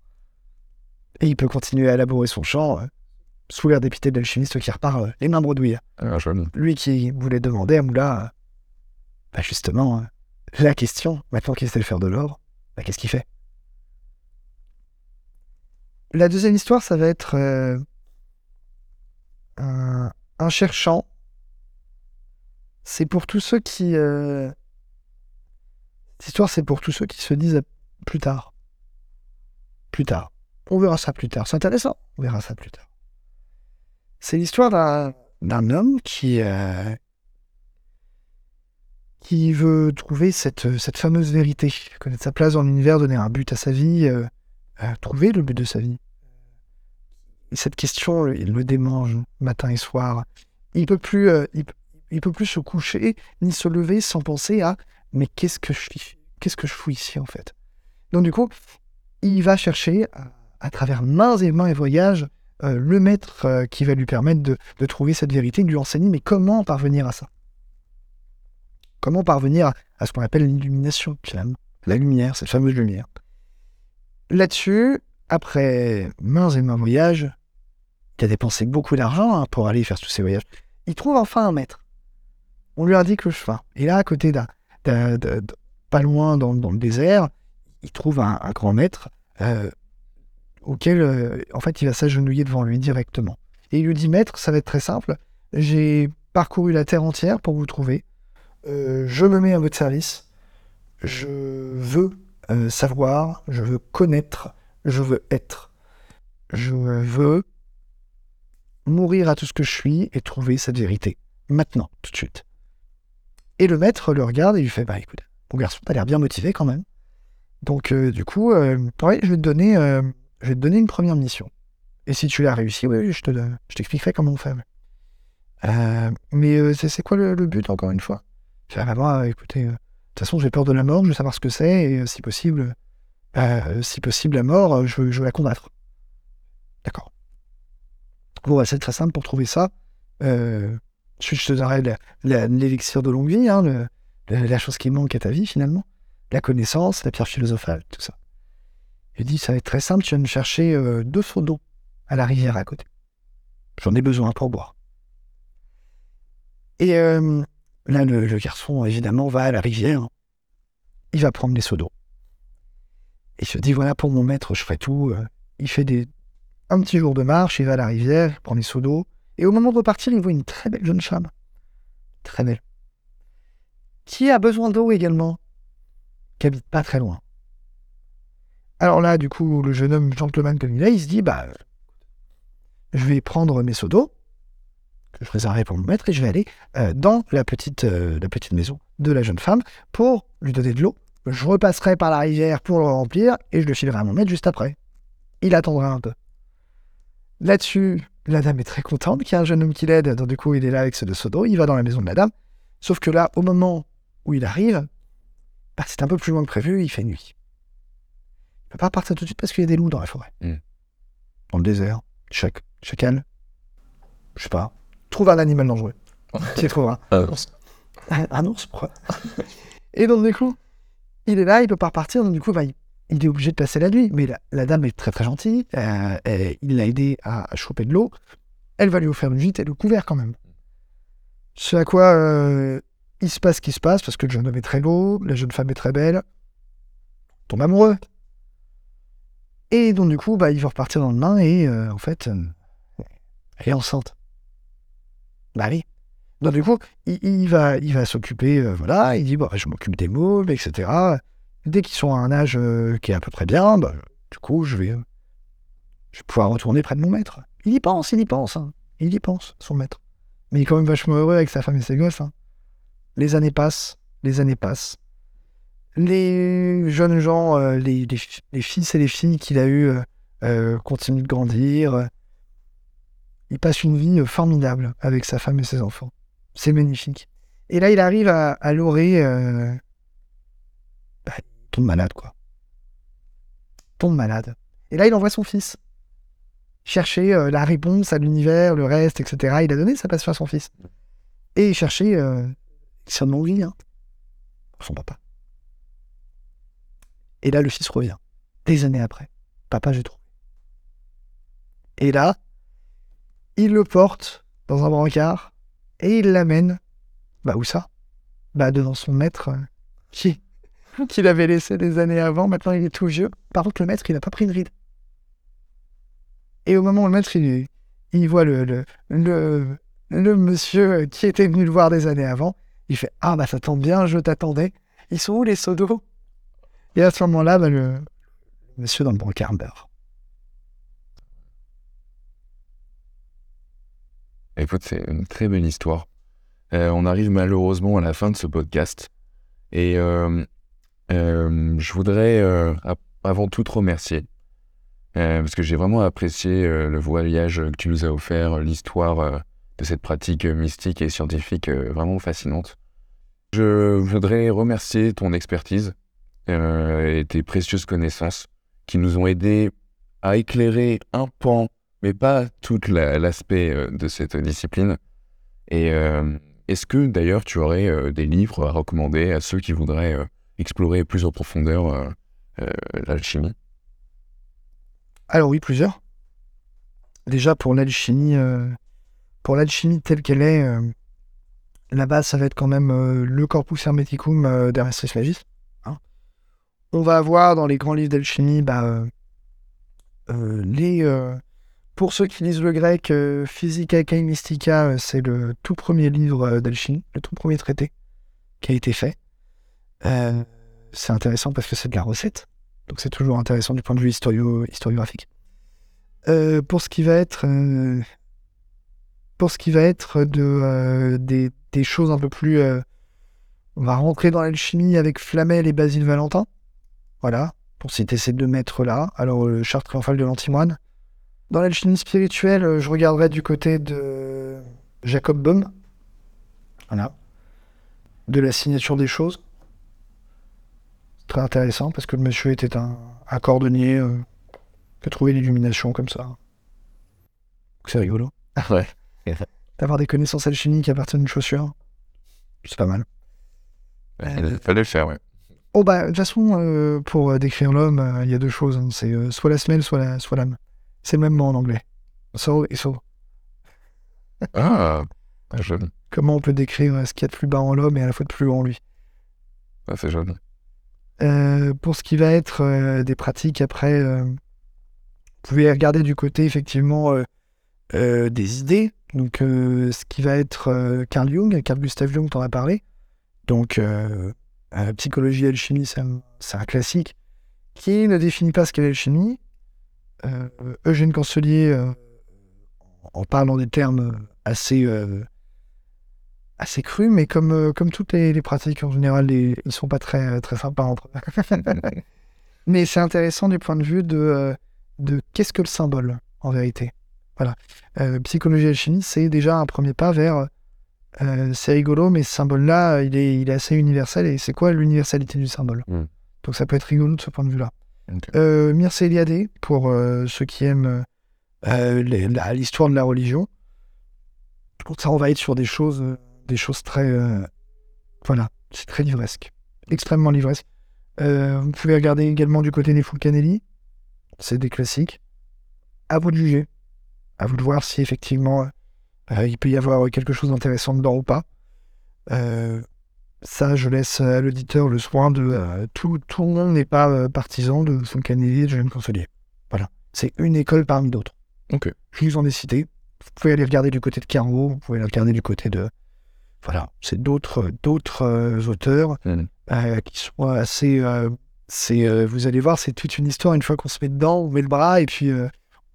Et il peut continuer à élaborer son champ, euh, sous l'air dépité de l'alchimiste qui repart euh, les mains bredouilles. Ah, Lui qui voulait demander à Moula, euh, bah justement, la question, maintenant qu'il sait faire de l'or, bah qu'est-ce qu'il fait? La deuxième histoire, ça va être un, un cherchant. c'est pour tous ceux qui. euh, Cette histoire, c'est pour tous ceux qui se disent plus tard. Plus tard. On verra ça plus tard. C'est intéressant. On verra ça plus tard. C'est l'histoire d'un homme qui. euh, qui veut trouver cette, fameuse vérité, connaître sa place dans l'univers, donner un but à sa vie, euh, trouver le but de sa vie. Et cette question, il le démange matin et soir. Il peut plus, euh, il, peut plus se coucher ni se lever sans penser à mais qu'est-ce que je Qu'est-ce que je fous ici en fait? Donc du coup, il va chercher à, travers mains et mains et voyages euh, le maître euh, qui va lui permettre de, trouver cette vérité, de lui enseigner mais comment parvenir à ça? Comment parvenir à, à ce qu'on appelle l'illumination finalement, la lumière, cette fameuse lumière? Là-dessus, après mains et mains voyages, il a dépensé beaucoup d'argent hein, pour aller faire tous ces voyages. Il trouve enfin un maître. On lui indique le chemin. Et là, à côté d'un, pas loin dans, le désert, il trouve un, grand maître euh, auquel, euh, en fait, il va s'agenouiller devant lui directement. Et il lui dit, maître, ça va être très simple. J'ai parcouru la terre entière pour vous trouver. Euh, je me mets à votre service. Je veux savoir, je veux connaître, je veux être. Je veux mourir à tout ce que je suis et trouver cette vérité. Maintenant, tout de suite. Et le maître le regarde et lui fait Bah écoute, mon garçon, t'as l'air bien motivé quand même. Donc, euh, du coup, euh, je, vais te donner, euh, je vais te donner une première mission. Et si tu l'as réussi, oui, je te je t'expliquerai comment on fait. Euh, mais c'est c'est quoi le, but, encore une fois? Fais, Ah, bah, écoutez, de toute façon, j'ai peur de la mort, je veux savoir ce que c'est, et si possible, si possible, la mort, je, je veux la combattre. D'accord. Bon, c'est très simple pour trouver ça. Euh, je te donnerai l'élixir de longue vie, hein, la, chose qui manque à ta vie, finalement. La connaissance, la pierre philosophale, tout ça. Il dit, ça va être très simple, tu vas me chercher euh, deux seaux d'eau à la rivière à côté. J'en ai besoin pour boire. Et euh, là, le, garçon, évidemment, va à la rivière. Il va prendre les seaux d'eau. Il se dit, voilà, pour mon maître, je ferai tout. Euh, Il fait des, un petit jour de marche, il va à la rivière, il prend les seaux d'eau. Et au moment de repartir, il voit une très belle jeune femme. Très belle. Qui a besoin d'eau également? Qui habite pas très loin. Alors là, du coup, le jeune homme gentleman comme il est, il se dit, bah, je vais prendre mes seaux d'eau, que je réserverai pour mon maître, et je vais aller euh, dans la petite, euh, la petite maison de la jeune femme pour lui donner de l'eau. Je repasserai par la rivière pour le remplir, et je le filerai à mon maître juste après. Il attendra un peu. Là-dessus, la dame est très contente qu'il y a un jeune homme qui l'aide, donc du coup, il est là avec ce deux seaux d'eau, il va dans la maison de la dame, sauf que là, au moment où il arrive, bah, c'est un peu plus loin que prévu, il fait nuit. Il peut pas partir tout de suite parce qu'il y a des loups dans la forêt. Mm. Dans le désert, chac, chacal, je sais pas, trouve un animal dangereux. Tu trouveras. Ah, Un, un ours, pourquoi? Et donc, du coup, il est là, il peut pas repartir, donc du coup, bah, il, il est obligé de passer la nuit. Mais la, dame est très très gentille, euh, il l'a aidé à, choper de l'eau. Elle va lui offrir une gîte et le couvert quand même. Ce à quoi euh, il se passe ce qui se passe, parce que le jeune homme est très beau, la jeune femme est très belle, tombe amoureux. Et donc, du coup, bah, il va repartir dans le lendemain et euh, en fait, elle est enceinte. Bah oui. Donc, du coup, il, va, s'occuper, voilà, il dit, bah, je m'occupe des mômes, etc. Dès qu'ils sont à un âge euh, qui est à peu près bien, bah, du coup, je vais, euh, je vais pouvoir retourner près de mon maître. Il y pense, il y pense, hein. il y pense, son maître. Mais il est quand même vachement heureux avec sa femme et ses gosses. hein. Les années passent, les années passent. Les jeunes gens, euh, les, les, fi- les fils et les filles qu'il a eus continuent de grandir. Il passe une vie formidable avec sa femme et ses enfants. C'est magnifique. Et là, il arrive à, à tombe malade, quoi. Tombe malade. Et là, il envoie son fils chercher euh, la réponse à l'univers, le reste, etc. Il a donné sa passion à son fils. Et il cherchait euh, de vie, hein, son papa. Et là, le fils revient, des années après. Papa, j'ai trouvé. Et là, il le porte dans un brancard et il l'amène. Bah, où ça? Bah, devant son maître euh, qui qu'il avait laissé des années avant. Maintenant, il est tout vieux. Par contre, le maître, il n'a pas pris une ride. Et au moment où le maître, il, voit le, monsieur qui était venu le voir des années avant, Il fait Ah, bah ça tombe bien, je t'attendais. Ils sont où les seaux Et à ce moment-là, bah, le monsieur dans le brancard meurt. Écoute, c'est une très belle histoire. Euh, on arrive malheureusement à la fin de ce podcast. Et euh, euh, je voudrais avant tout te remercier. parce que j'ai vraiment apprécié le voyage que tu nous as offert, l'histoire de cette pratique mystique et scientifique vraiment fascinante. Je voudrais remercier ton expertise et tes précieuses connaissances qui nous ont aidés à éclairer un pan mais pas tout l'aspect euh, de cette discipline. Et euh, est-ce que d'ailleurs tu aurais euh, des livres à recommander à ceux qui voudraient explorer plus en profondeur l'alchimie Alors oui, plusieurs. Déjà pour l'alchimie, pour l'alchimie telle qu'elle est, la base ça va être quand même le Corpus Hermeticum d'Hermestris Magis. Hein. On va avoir dans les grands livres d'alchimie bah, les pour ceux qui lisent le grec, euh, Physica Mystica, euh, c'est le tout premier livre euh, d'alchimie, le tout premier traité qui a été fait. C'est intéressant parce que c'est de la recette, donc c'est toujours intéressant du point de vue historiographique. pour ce qui va être, pour ce qui va être de, des, choses un peu plus, on va rentrer dans l'alchimie avec Flamel et Basile Valentin. Voilà, pour citer ces deux maîtres-là. Alors, le charte triomphale de l'antimoine, dans l'alchimie spirituelle, euh, je regarderai du côté de Jacob Bohm. Voilà. De la signature des choses. Très intéressant parce que le monsieur était un, cordonnier euh, qui a trouvé l'illumination comme ça. C'est rigolo. Ouais. D'avoir des connaissances alchimiques à partir d'une chaussure, c'est pas mal. Il fallait le faire, ouais. Oh bah, de toute façon, euh, pour décrire l'homme, il y a deux choses. Hein. C'est soit la semelle, soit l'âme. Soit c'est le même mot en anglais. So et so. Ah, jeune. Comment on peut décrire ce qu'il y a de plus bas en l'homme et à la fois de plus haut en lui? Ah, C'est jeune. Euh, pour ce qui va être euh, des pratiques après, euh, vous pouvez regarder du côté effectivement des idées. Donc, ce qui va être Carl Jung, Carl Gustav Jung t'en a parlé. Donc, psychologie et alchimie, c'est un, classique qui ne définit pas ce qu'est l'alchimie, Eugène Cancelier en parlant des termes assez, assez crus, mais comme, comme toutes les, pratiques en général, ils ils sont pas très, très sympas entre eux. mais c'est intéressant du point de vue de, de qu'est-ce que le symbole en vérité. Voilà. psychologie et alchimie, c'est déjà un premier pas vers. c'est rigolo, mais ce symbole-là, il est, il est assez universel. Et c'est quoi l'universalité du symbole? Hmm. Donc ça peut être rigolo de ce point de vue-là. Euh, Mircea Eliade, pour euh, ceux qui aiment euh, l'histoire de la religion. Ça, on va être sur des choses, des choses très. voilà, c'est très livresque. Extrêmement livresque. vous pouvez regarder également du côté des Fulcanelli. C'est des classiques. À vous de juger. À vous de voir si effectivement il peut y avoir quelque chose d'intéressant dedans ou pas. Ça, je laisse à l'auditeur le soin de. Euh, tout, tout le monde n'est pas euh, partisan de son canalier de Jeanne Consolier. Voilà. C'est une école parmi d'autres. Ok. Je vous en ai cité. Vous pouvez aller regarder du côté de Carreau, vous pouvez aller regarder du côté de. Voilà. C'est d'autres, d'autres euh, auteurs mmh. qui sont assez. c'est, vous allez voir, c'est toute une histoire. Une fois qu'on se met dedans, on met le bras et puis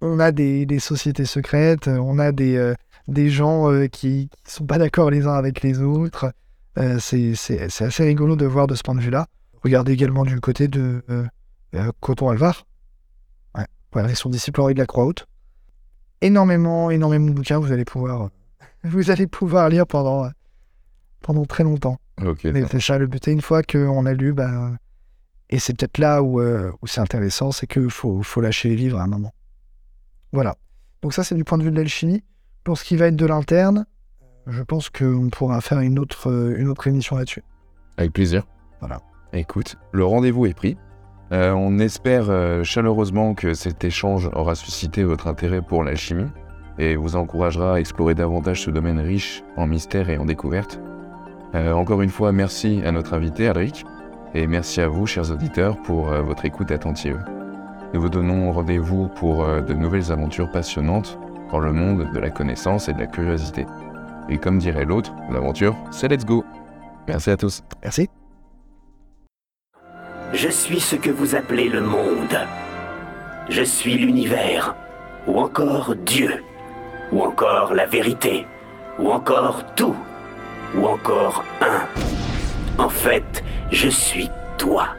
on a des, des, sociétés secrètes, on a des, des gens qui ne sont pas d'accord les uns avec les autres. Euh, c'est assez rigolo de voir de ce point de vue-là. Regardez également du côté de euh, euh, Coton Alvar. Ouais. Voilà, son disciple Henri de la Croix-Haute. Énormément, énormément de bouquins, vous allez pouvoir, vous allez pouvoir lire pendant, pendant très longtemps. Ok. c'est ça le but. une fois qu'on a lu, bah, et c'est peut-être là où, où c'est intéressant, c'est qu'il faut, faut lâcher les livres à un moment. Voilà. Donc ça, c'est du point de vue de l'alchimie. Pour ce qui va être de l'interne, je pense qu'on pourra faire une autre, euh, une autre émission là-dessus. Avec plaisir. Voilà. Écoute, le rendez-vous est pris. Euh, on espère euh, chaleureusement que cet échange aura suscité votre intérêt pour l'alchimie et vous encouragera à explorer davantage ce domaine riche en mystères et en découvertes. Encore une fois, merci à notre invité, Alric, et merci à vous, chers auditeurs, pour votre écoute attentive. Nous vous donnons rendez-vous pour de nouvelles aventures passionnantes dans le monde de la connaissance et de la curiosité. Et comme dirait l'autre, l'aventure, c'est let's go Merci à tous. Merci. Je suis ce que vous appelez le monde. Je suis l'univers, ou encore Dieu, ou encore la vérité, ou encore tout, ou encore un. En fait, je suis toi.